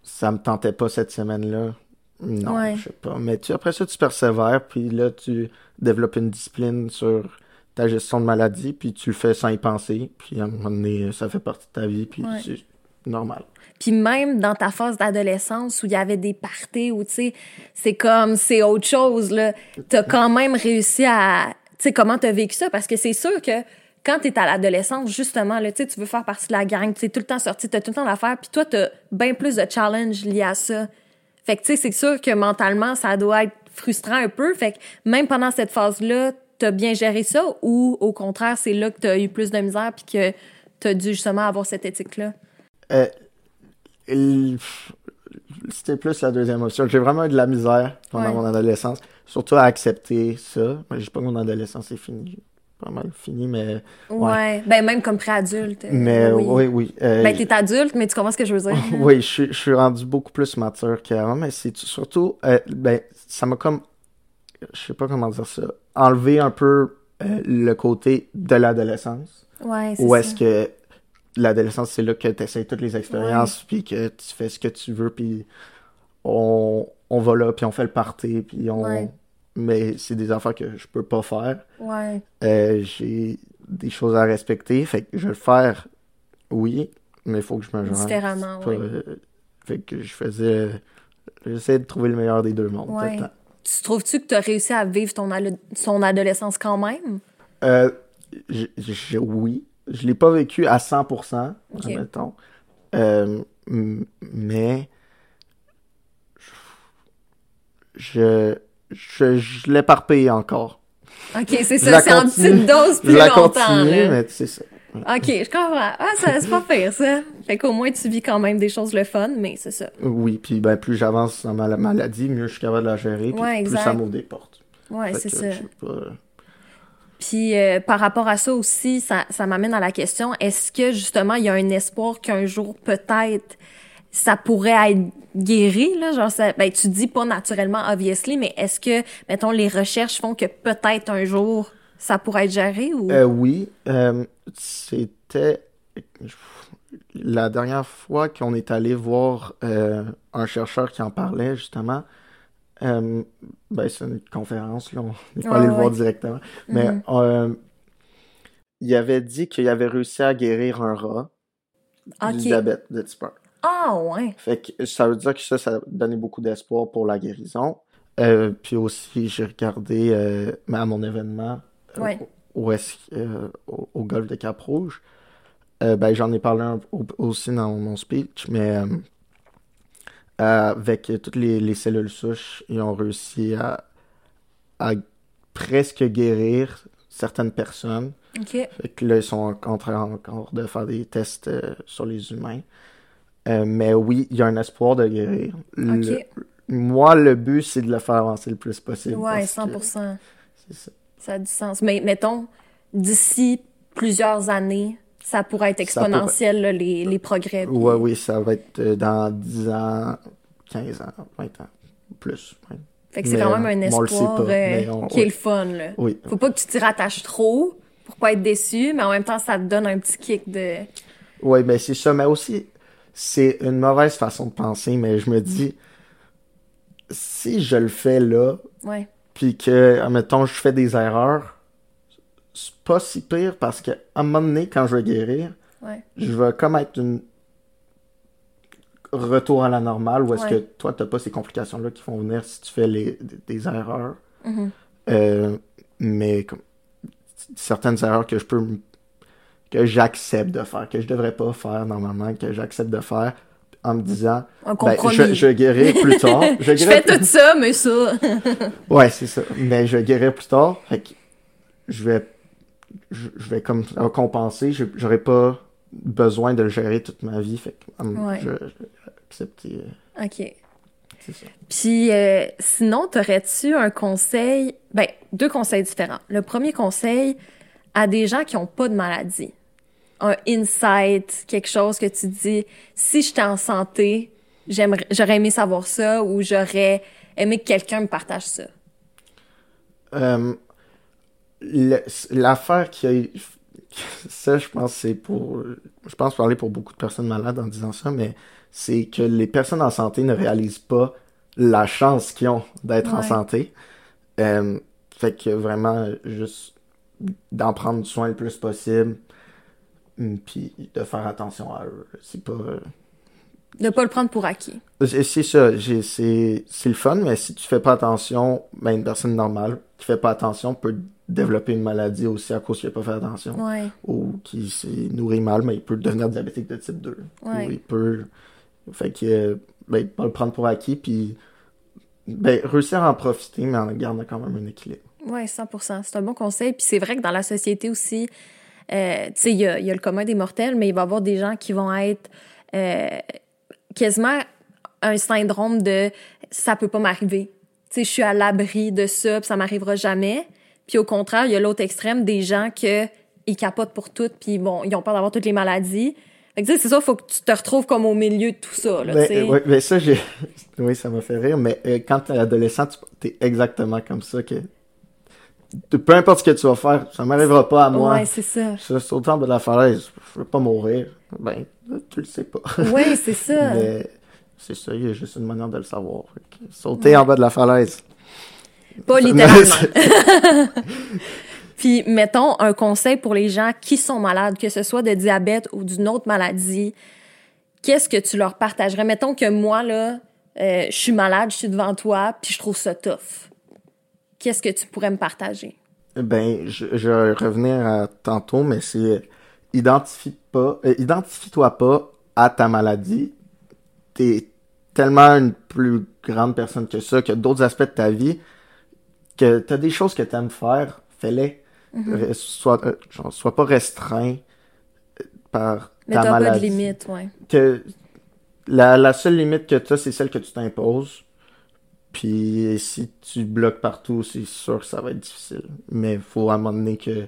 ça me tentait pas cette semaine-là? Non, je sais pas. Mais tu, après ça, tu persévères, puis là, tu développes une discipline sur ta gestion de maladie, puis tu le fais sans y penser, puis à un moment donné, ça fait partie de ta vie, puis c'est normal. Puis même dans ta phase d'adolescence où il y avait des parties, où tu sais, c'est comme, c'est autre chose, là. T'as quand même réussi à, tu sais, comment t'as vécu ça? Parce que c'est sûr que quand t'es à l'adolescence, justement, là, tu veux faire partie de la gang, tu es tout le temps sorti, t'as tout le temps d'affaires, puis toi, t'as bien plus de challenges liés à ça. Fait que, tu sais, c'est sûr que mentalement, ça doit être frustrant un peu. Fait que même pendant cette phase-là, t'as bien géré ça ou, au contraire, c'est là que t'as eu plus de misère puis que t'as dû justement avoir cette éthique-là? Euh, c'était plus la deuxième option. J'ai vraiment eu de la misère pendant mon adolescence, surtout à accepter ça. Je dis pas que mon adolescence est finie. Pas mal fini, mais. Ouais. Ben, même comme pré-adulte. Mais oui, oui. Euh, ben, t'es adulte, mais tu comprends ce que je veux dire. oui, je, je, suis rendu beaucoup plus mature qu'avant, mais c'est surtout. Euh, ben, ça m'a comme. Je sais pas comment dire ça. Enlever un peu euh, le côté de l'adolescence. Ouais, c'est Où est-ce que l'adolescence, c'est là que tu essaies toutes les expériences, puis que tu fais ce que tu veux, puis on, on va là, puis on fait le party, puis on... Mais c'est des affaires que je peux pas faire. Ouais. Euh, j'ai des choses à respecter, fait que je vais le faire, oui, mais il faut que je me joigne. Différemment, oui. Euh, fait que je faisais... J'essaie de trouver le meilleur des deux mondes. Ouais. Tu trouves-tu que tu as réussi à vivre ton, son adolescence quand même? Euh, oui je l'ai pas vécu à 100%, admettons. Euh, mais je, je, je l'éparpille encore. OK, c'est ça, c'est en petite dose plus je la longtemps. Continue, mais c'est ça. OK, je comprends. Ah, ça, c'est pas pire, ça. Fait qu'au moins, tu vis quand même des choses le fun, mais c'est ça. Oui, puis ben, plus j'avance dans ma maladie, mieux je suis capable de la gérer, puis plus ça m'ouvre des portes. Ouais, c'est ça. Puis euh, par rapport à ça aussi, ça, ça m'amène à la question, est-ce que justement il y a un espoir qu'un jour peut-être ça pourrait être guéri là, genre ça, ben tu dis pas naturellement obviously, mais est-ce que mettons les recherches font que peut-être un jour ça pourrait être géré ou? Euh, Oui, euh, c'était la dernière fois qu'on est allé voir un chercheur qui en parlait justement. Euh, ben, c'est une conférence, là, on n'est pas allé le voir directement. Mais mhm. euh, il avait dit qu'il avait réussi à guérir un rat du diabète de type 1. Ah, ouais. Fait que ça veut dire que ça, ça donnait beaucoup d'espoir pour la guérison. Euh, puis aussi, j'ai regardé à mon événement au, au, golfe de Cap-Rouge. ben, j'en ai parlé aussi dans mon speech, mais avec toutes les, cellules souches, ils ont réussi à, presque guérir certaines personnes. Fait que là, ils sont en train encore de faire des tests euh, sur les humains. Euh, mais oui, il y a un espoir de guérir. moi, le but, c'est de le faire avancer le plus possible. Ouais, 100%. C'est ça. Ça a du sens. Mais mettons, d'ici plusieurs années, ça pourrait être exponentiel, les, les, progrès. Oui, oui, ça va être euh, dans 10 ans, 15 ans, 20 ans, plus. Fait que c'est quand même un espoir euh, qui est le fun. Là. Oui. Faut pas que tu t'y rattaches trop pour pas être déçu, mais en même temps, ça te donne un petit kick de... Oui, ben c'est ça. Mais aussi, c'est une mauvaise façon de penser, mais je me dis, si je le fais là, ouais. puis que, admettons, je fais des erreurs, c'est pas si pire parce que à un moment donné, quand je vais guérir, je vais comme être une retour à la normale ou est-ce que toi t'as pas ces complications là qui font venir si tu fais les, des, erreurs mm-hmm. euh, mais comme certaines erreurs que je peux que j'accepte de faire, que je devrais pas faire normalement, que j'accepte de faire en me disant ben, je, je guérirai plus tard. Je, je fais tout ça, mais ça. ouais, c'est ça. Mais je guérirai plus tard. Fait que je vais je, vais comme compenser. J'aurais pas besoin de le gérer toute ma vie. Fait que ouais. je, accepter. Euh, OK. C'est ça. Puis euh, sinon, t'aurais-tu un conseil, ben, deux conseils différents. Le premier conseil à des gens qui ont pas de maladie un insight, quelque chose que tu dis, si j'étais en santé, j'aimerais, j'aurais aimé savoir ça ou j'aurais aimé que quelqu'un me partage ça? Euh, l'affaire qui a ça, je pense, c'est pour, je pense parler pour beaucoup de personnes malades en disant ça, mais c'est que les personnes en santé ne réalisent pas la chance qu'ils ont d'être en santé. Euh, fait que vraiment, juste d'en prendre soin le plus possible, puis de faire attention à eux. C'est pas. Euh, de pas le prendre pour acquis. C'est ça, c'est le fun, mais si tu fais pas attention, ben une personne normale qui fait pas attention peut développer une maladie aussi à cause qu'il a pas fait attention. Ou qui s'est nourri mal, mais il peut devenir diabétique de type 2. Ou il peut. Fait que, ben, pas le prendre pour acquis, puis ben, réussir à en profiter, mais en gardant quand même un équilibre. Oui, 100%. C'est un bon conseil. Puis c'est vrai que dans la société aussi, euh, tu sais, il y a, le commun des mortels, mais il va y avoir des gens qui vont être euh, quasiment un syndrome de ça peut pas m'arriver. Tu sais, je suis à l'abri de ça, puis ça m'arrivera jamais. Puis au contraire, il y a l'autre extrême des gens que ils capotent pour tout, puis bon, ils ont peur d'avoir toutes les maladies. Fait que c'est ça, il faut que tu te retrouves comme au milieu de tout ça. Là, mais, ouais, mais ça, j'ai... oui, ça m'a fait rire, mais euh, quand t'es adolescent, tu es exactement comme ça que peu importe ce que tu vas faire, ça m'arrivera pas à moi. Ouais, c'est ça. Je sauter en bas de la falaise, je veux pas mourir. Ben, tu le sais pas. Oui, c'est ça. Mais c'est ça, il y a juste une manière de le savoir. Sauter en bas de la falaise. Pas littéralement. Puis, mettons un conseil pour les gens qui sont malades, que ce soit de diabète ou d'une autre maladie. Qu'est-ce que tu leur partagerais? Mettons que moi, là, euh, je suis malade, je suis devant toi, puis je trouve ça tough qu'est-ce que tu pourrais me partager? Ben, je, je vais revenir à tantôt, mais c'est identifie pas, euh, identifie-toi pas à ta maladie. T'es tellement une plus grande personne que ça, que d'autres aspects de ta vie, que t'as des choses que t'aimes faire, fais-les. Mm-hmm. Sois, euh, sois pas restreint par mais ta maladie. pas de limite, ouais. Que la, la seule limite que t'as, c'est celle que tu t'imposes. Puis si tu bloques partout, c'est sûr que ça va être difficile. Mais il faut à un moment donné que tu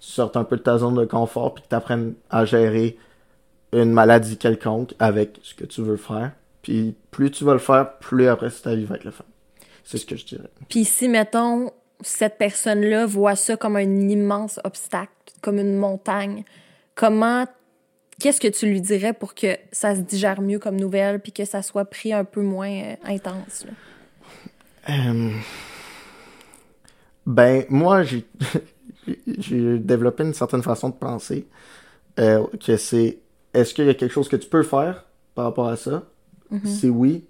sortes un peu de ta zone de confort puis que tu apprennes à gérer une maladie quelconque avec ce que tu veux faire. Puis plus tu vas le faire, plus après ta vie va être le fun. C'est ce que je dirais. Puis si, mettons, cette personne-là voit ça comme un immense obstacle, comme une montagne, comment qu'est-ce que tu lui dirais pour que ça se digère mieux comme nouvelle puis que ça soit pris un peu moins euh, intense? Euh, ben, moi, j'ai, j'ai développé une certaine façon de penser. Euh, que c'est, est-ce qu'il y a quelque chose que tu peux faire par rapport à ça? Mm-hmm. Si oui,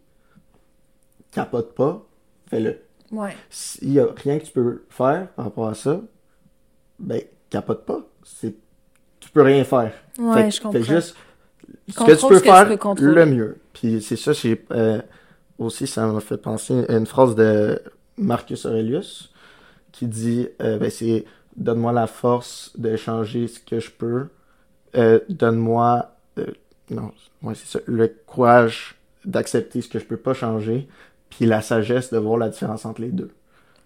capote pas, fais-le. Ouais. S'il y a rien que tu peux faire par rapport à ça, ben, capote pas. C'est, tu peux rien faire. Ouais, je comprends. Juste ce que tu peux faire le mieux. Puis c'est ça, euh, aussi, ça m'a fait penser à une phrase de Marcus Aurelius qui dit euh, ben, c'est donne-moi la force de changer ce que je peux, euh, donne-moi euh, non, ouais, c'est ça, le courage d'accepter ce que je peux pas changer, puis la sagesse de voir la différence entre les deux.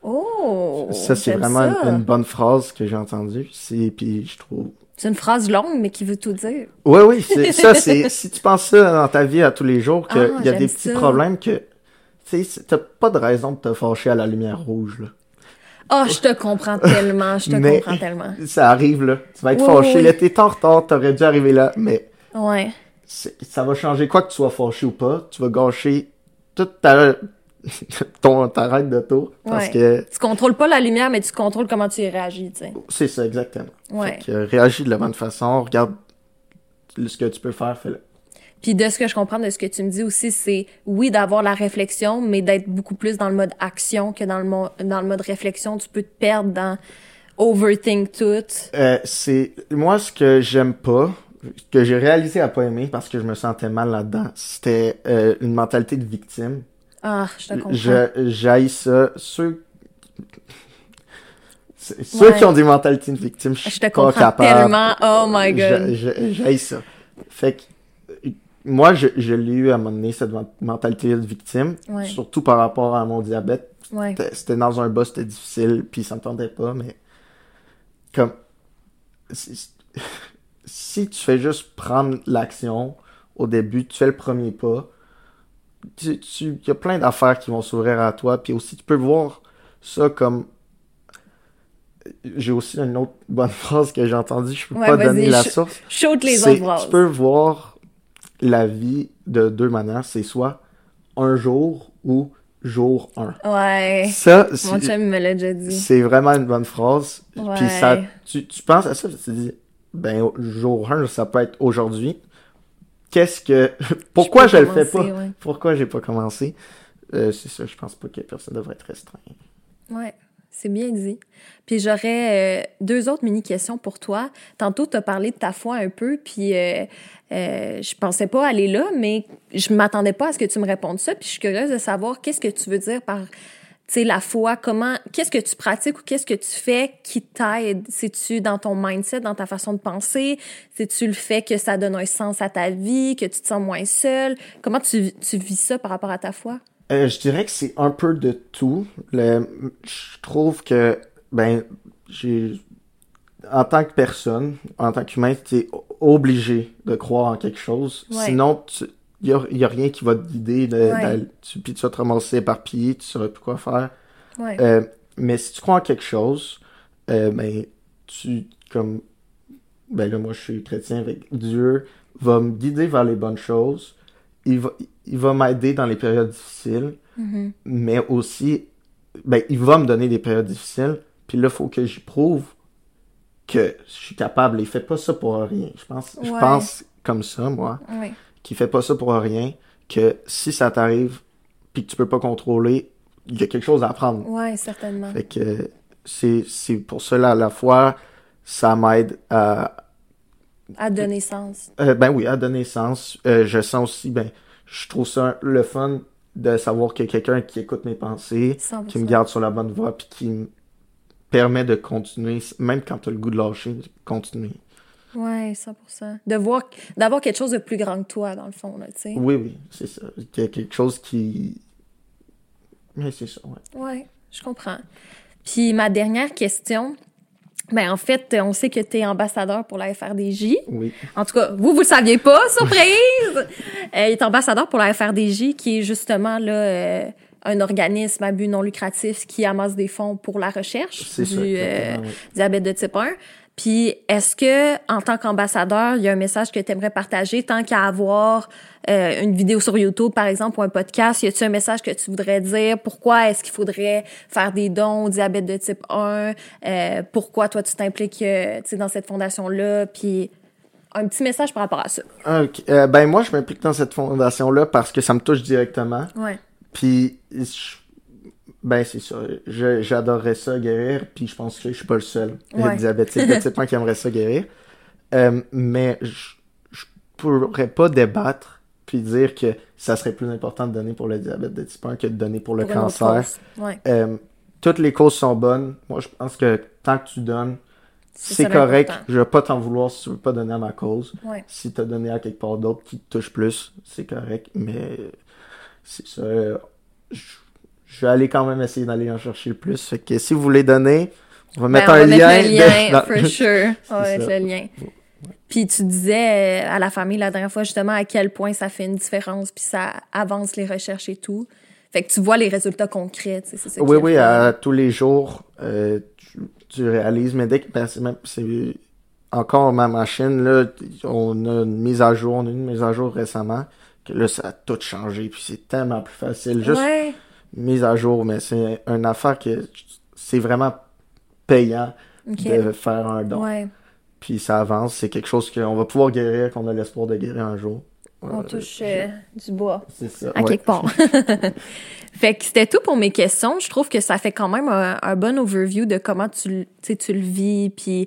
Oh, ça c'est vraiment Une, bonne phrase que j'ai entendue, c'est puis je trouve c'est une phrase longue, mais qui veut tout dire. Oui, oui, c'est ça, c'est, si tu penses ça dans ta vie à tous les jours, qu'il ah, y a des petits problèmes que, tu sais, t'as pas de raison de te fâcher à la lumière rouge, là. Oh, je te comprends tellement, je te comprends tellement. Ça arrive, là. Tu vas être fâché, là, t'es en retard, t'aurais dû arriver là, mais. Ouais. Ça va changer quoi que tu sois fâché ou pas, tu vas gâcher toute ta, ton, ta règle d'auto. Parce que. Tu contrôles pas la lumière, mais tu contrôles comment tu y réagis, tu sais. C'est ça, exactement. Ouais. Fait que, réagis de la bonne façon, regarde ce que tu peux faire, fais-le. Puis de ce que je comprends de ce que tu me dis aussi, c'est oui d'avoir la réflexion, mais d'être beaucoup plus dans le mode action que dans le, dans le mode réflexion. Tu peux te perdre dans overthink tout. Euh, c'est moi ce que j'aime pas, que j'ai réalisé à pas aimer parce que je me sentais mal là-dedans, c'était euh, une mentalité de victime. Ah, je te comprends. J'haïs ça. Ceux ceux Ouais. qui ont des mentalités de victime, je Je suis pas capable. tellement. Oh my god. J'haïs ça. Fait que euh, moi, je, je l'ai eu à un moment donné, cette men- mentalité de victime, Ouais. surtout par rapport à mon diabète. Ouais. C'était- C'était dans un bas, c'était difficile, puis ça me tentait pas, mais comme si, si tu fais juste prendre l'action au début, tu fais le premier pas, tu, tu, y a plein d'affaires qui vont s'ouvrir à toi, puis aussi tu peux voir ça comme j'ai aussi une autre bonne phrase que j'ai entendue, je peux Ouais, pas donner la source. Shoot les autres phrases. Tu peux voir la vie de deux manières, c'est soit un jour ou jour un. Ouais. Ça, Mon chum me l'a déjà dit. c'est vraiment une bonne phrase. Ouais. Puis ça, tu, tu penses à ça, tu te dis, ben, jour 1, ça peut être aujourd'hui. Qu'est-ce que, pourquoi je, peux le fais pas? ouais. Pourquoi j'ai pas commencé? Euh, c'est ça, je pense pas que personne devrait être restreint. Ouais, c'est bien dit. Puis j'aurais euh, deux autres mini-questions pour toi. Tantôt, tu as parlé de ta foi un peu, puis euh, euh, je pensais pas aller là, mais je m'attendais pas à ce que tu me répondes ça. Puis je suis curieuse de savoir qu'est-ce que tu veux dire par, sais, la foi, comment, qu'est-ce que tu pratiques ou qu'est-ce que tu fais qui t'aide? C'est-tu dans ton mindset, dans ta façon de penser? C'est-tu le fait que ça donne un sens à ta vie, que tu te sens moins seul? Comment tu, tu vis ça par rapport à ta foi? Euh, je dirais que c'est un peu de tout. Le, je trouve que, ben, j'ai, en tant que personne, en tant qu'humain, tu es obligé de croire en quelque chose. Ouais. Sinon, il y a, y a rien qui va te guider. De, Ouais. d'aller- tu, puis tu vas te ramasser éparpillé, tu sauras plus quoi faire. Ouais. Euh, mais si tu crois en quelque chose, euh, ben, tu, comme, ben là, moi, je suis chrétien avec Dieu, va me guider vers les bonnes choses. Il va, il va m'aider dans les périodes difficiles, Mhm. mais aussi, ben, il va me donner des périodes difficiles. Puis là, il faut que j'y prouve que je suis capable. Il fait pas ça pour rien. Je pense, je pense comme ça, moi Ouais. Qui fait pas ça pour rien, que si ça t'arrive puis que tu peux pas contrôler, il y a quelque chose à apprendre. Ouais, certainement. Fait que c'est pour cela à la fois ça m'aide à À donner sens. euh, ben oui, à donner sens. Euh, je sens aussi ben je trouve ça le fun de savoir qu'il y a quelqu'un qui écoute mes pensées, 100%. qui me garde sur la bonne voie puis qui me permet de continuer même quand tu as le goût de lâcher, continuer. Ouais, 100%. De voir, d'avoir quelque chose de plus grand que toi, dans le fond, là, tu sais. Oui oui, c'est ça. Qu'il y a quelque chose qui mais c'est ça, ouais. Ouais, je comprends. Puis ma dernière question, ben en fait, on sait que tu es ambassadeur pour la FRDJ. Oui. En tout cas, vous, vous le saviez pas, surprise! Euh, il est ambassadeur pour la FRDJ, qui est justement là, euh, un organisme à but non lucratif qui amasse des fonds pour la recherche C'est du ça, euh, oui. diabète de type 1. Puis, est-ce que, en tant qu'ambassadeur, il y a un message que tu aimerais partager? Tant qu'à avoir euh, une vidéo sur YouTube, par exemple, ou un podcast? Y a-tu un message que tu voudrais dire? Pourquoi est-ce qu'il faudrait faire des dons au diabète de type 1? Euh, pourquoi toi, tu t'impliques euh, dans cette fondation-là? Puis, un petit message par rapport à ça. Ok. Ben moi, je m'implique dans cette fondation-là parce que ça me touche directement. Ouais. Puis, je- ben c'est ça. J'adorerais ça guérir. Puis je pense que je suis pas le seul Ouais. diabétique de type 1 qui aimerait ça guérir. Euh, mais je, je pourrais pas débattre puis dire que ça serait plus important de donner pour le diabète de type 1 que de donner pour le Pour cancer. Ouais. Euh, toutes les causes sont bonnes. Moi, je pense que tant que tu donnes, c'est correct. l'important. Je vais pas t'en vouloir si tu veux pas donner à ma cause. Ouais. Si t'as donné à quelque part d'autre qui te touche plus, c'est correct. Mais c'est ça. Je, je vais aller quand même essayer d'aller en chercher le plus. Fait que si vous voulez donner, on va Ben, mettre on un va lien. mettre le lien, dans- for sure. On va C'est mettre ça. le lien. Puis tu disais euh, à la famille la dernière fois justement à quel point ça fait une différence puis ça avance les recherches et tout. Fait que tu vois les résultats concrets, c'est ça Oui, oui, à tous les jours, euh, tu, tu réalises, mais dès que ben, c'est encore ma machine, là, on a une mise à jour, on a eu une mise à jour récemment, que là, ça a tout changé, puis c'est tellement plus facile. Juste Ouais, mise à jour, mais c'est une affaire que c'est vraiment payant de faire un don. Ouais, Puis ça avance, c'est quelque chose qu'on va pouvoir guérir, qu'on a l'espoir de guérir un jour. On touche euh, du bois. C'est ça. À ouais. quelque part. fait que c'était tout pour mes questions. Je trouve que ça fait quand même un, un bon overview de comment tu, tu le vis, puis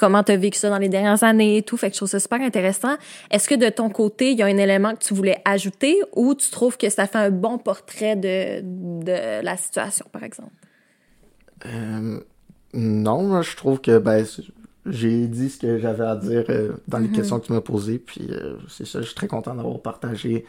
comment tu as vécu ça dans les dernières années et tout. Fait que je trouve ça super intéressant. Est-ce que de ton côté, il y a un élément que tu voulais ajouter ou tu trouves que ça fait un bon portrait de, de la situation, par exemple? Euh, non, moi, je trouve que ben, j'ai dit ce que j'avais à dire euh, dans les Mhm. questions que tu m'as posées, puis euh, c'est ça, je suis très content d'avoir partagé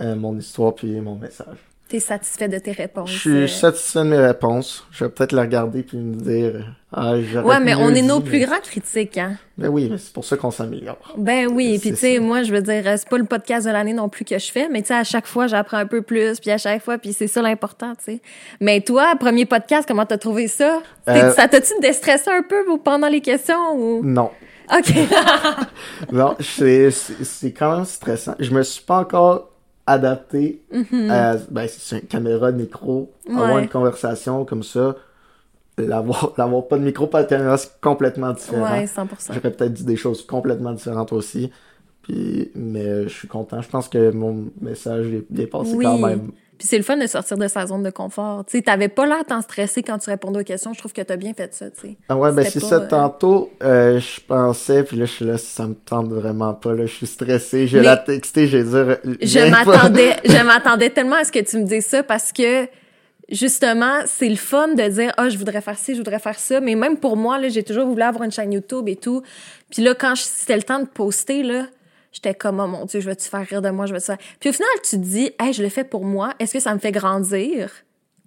mon histoire puis mon message. Tu es satisfait de tes réponses? Je suis euh? satisfait de mes réponses. Je vais peut-être les regarder puis me dire euh, ah Ouais, mais on est dit, nos mais- plus grands critiques, hein? Ben oui, c'est pour ça qu'on s'améliore. Ben oui, puis tu sais, moi, je veux dire, c'est pas le podcast de l'année non plus que je fais, mais tu sais, à chaque fois, j'apprends un peu plus, puis à chaque fois, puis c'est ça l'important, tu sais. Mais toi, premier podcast, comment t'as trouvé ça? T'es- Euh, Ça t'a-tu déstressé un peu pendant les questions ou... Non. OK. Non, c'est quand même stressant. Je me suis pas encore adapté à ben, c'est une caméra, de micro, avoir une conversation comme ça. L'avoir pas de micro, pas de caméra, c'est complètement différent. ouais, 100 J'aurais peut-être dit des choses complètement différentes aussi. Puis, mais euh, je suis content. Je pense que mon message est bien passé Oui. quand même. Puis c'est le fun de sortir de sa zone de confort. Tu sais, t'avais pas l'air tant stressé quand tu répondais aux questions. Je trouve que t'as bien fait ça, tu sais. Ah ouais, ben c'est ça. euh, Tantôt, euh, je pensais, puis là, je suis là, ça me tente vraiment pas. Là, je suis stressé. J'ai Mais- la texté, j'ai dit. Je m'attendais, je m'attendais tellement à ce que tu me dises ça parce que justement, c'est le fun de dire ah je voudrais faire ci, je voudrais faire ça, mais même pour moi là, j'ai toujours voulu avoir une chaîne YouTube et tout. Puis là quand je- c'était le temps de poster là, j'étais comme oh mon dieu, je vais te faire rire de moi, je vais te faire? Puis au final, tu te dis "Hey, je le fais pour moi, est-ce que ça me fait grandir?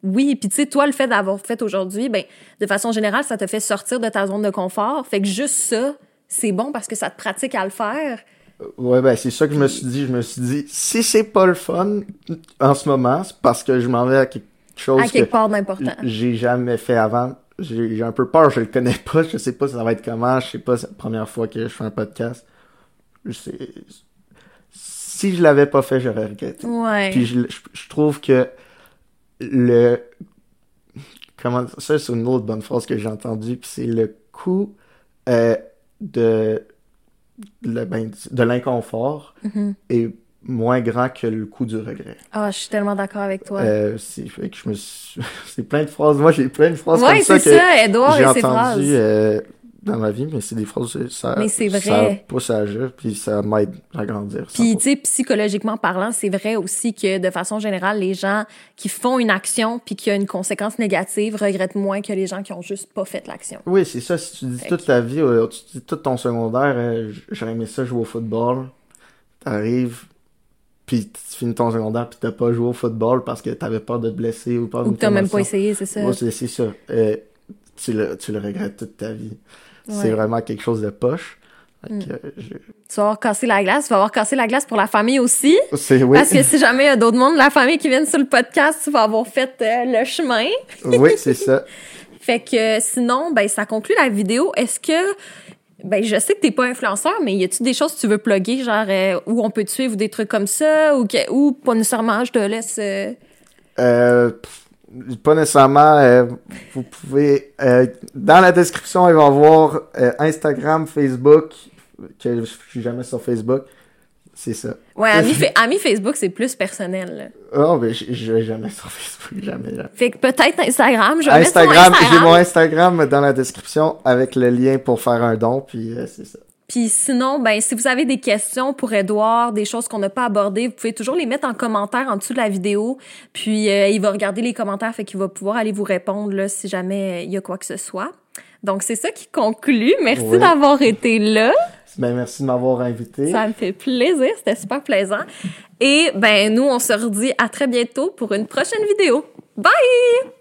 Oui, puis tu sais, toi, le fait d'avoir fait aujourd'hui, ben, de façon générale, ça te fait sortir de ta zone de confort. Fait que juste ça, c'est bon parce que ça te pratique à le faire. Ouais, ben c'est ça que je me suis dit. Je me suis dit, si c'est pas le fun en ce moment, c'est parce que je m'en vais à quelque chose À quelque que part d'important. j'ai jamais fait avant. J'ai un peu peur, je le connais pas, je sais pas ça va être comment, je sais pas, c'est la première fois que je fais un podcast. Si je l'avais pas fait, j'aurais regretté. Ouais. Puis je, je, je trouve que le comment ça c'est une autre bonne phrase que j'ai entendue puis c'est le coût euh, de le, ben, de l'inconfort Mhm. est moins grand que le coût du regret. Ah, je suis tellement d'accord avec toi. Euh, c'est fait que je me suis... c'est plein de phrases. Moi j'ai plein de phrases ouais, comme ça c'est ça, Edouard et ses phrases. euh, dans ma vie, mais c'est des phrases ça Mais c'est ça vrai. pousse à agir puis ça m'aide à grandir. Puis, tu sais, psychologiquement parlant, c'est vrai aussi que, de façon générale, les gens qui font une action puis qui a une conséquence négative regrettent moins que les gens qui ont juste pas fait l'action. Oui, c'est ça. Si tu dis Fait toute ta vie, euh, tu dis tout ton secondaire, euh, j'aurais aimé ça jouer au football. T'arrives, puis tu finis ton secondaire, puis t'as pas joué au football parce que t'avais peur de te blesser ou peur Ou t'as même pas essayé, c'est ça. C'est c'est ça. Euh, tu, le, tu le regrettes toute ta vie. Ouais. C'est vraiment quelque chose de poche. Mm. que, je- Tu vas avoir cassé la glace, tu vas avoir cassé la glace pour la famille aussi. Oui. Parce que si jamais il y a d'autres membres de la famille qui viennent sur le podcast, tu vas avoir fait euh, le chemin. oui, c'est ça. Fait que sinon, ben ça conclut la vidéo. Est-ce que ben je sais que t'es pas influenceur, mais y a-tu des choses que tu veux plugger, genre euh, où on peut te suivre ou des trucs comme ça, ou que, ou pas nécessairement, je te laisse. euh, Euh, pas nécessairement. euh, vous pouvez. euh, dans la description, il va y avoir euh, Instagram, Facebook. Que je suis jamais sur Facebook. C'est ça. Ouais, ami, ami Facebook, c'est plus personnel. là. Oh, mais je vais jamais sur Facebook, jamais. Fait que peut-être Instagram, je vais mettre sur Instagram, j'ai Instagram. mon Instagram dans la description avec le lien pour faire un don, puis c'est ça. Puis sinon, ben si vous avez des questions pour Edouard, des choses qu'on n'a pas abordées, vous pouvez toujours les mettre en commentaire en dessous de la vidéo. Puis euh, il va regarder les commentaires, fait qu'il va pouvoir aller vous répondre là, si jamais euh, il y a quoi que ce soit. Donc c'est ça qui conclut. Merci Oui. d'avoir été là. Ben, merci de m'avoir invité. Ça me fait plaisir, c'était super plaisant. Et ben nous on se redit à très bientôt pour une prochaine vidéo. Bye!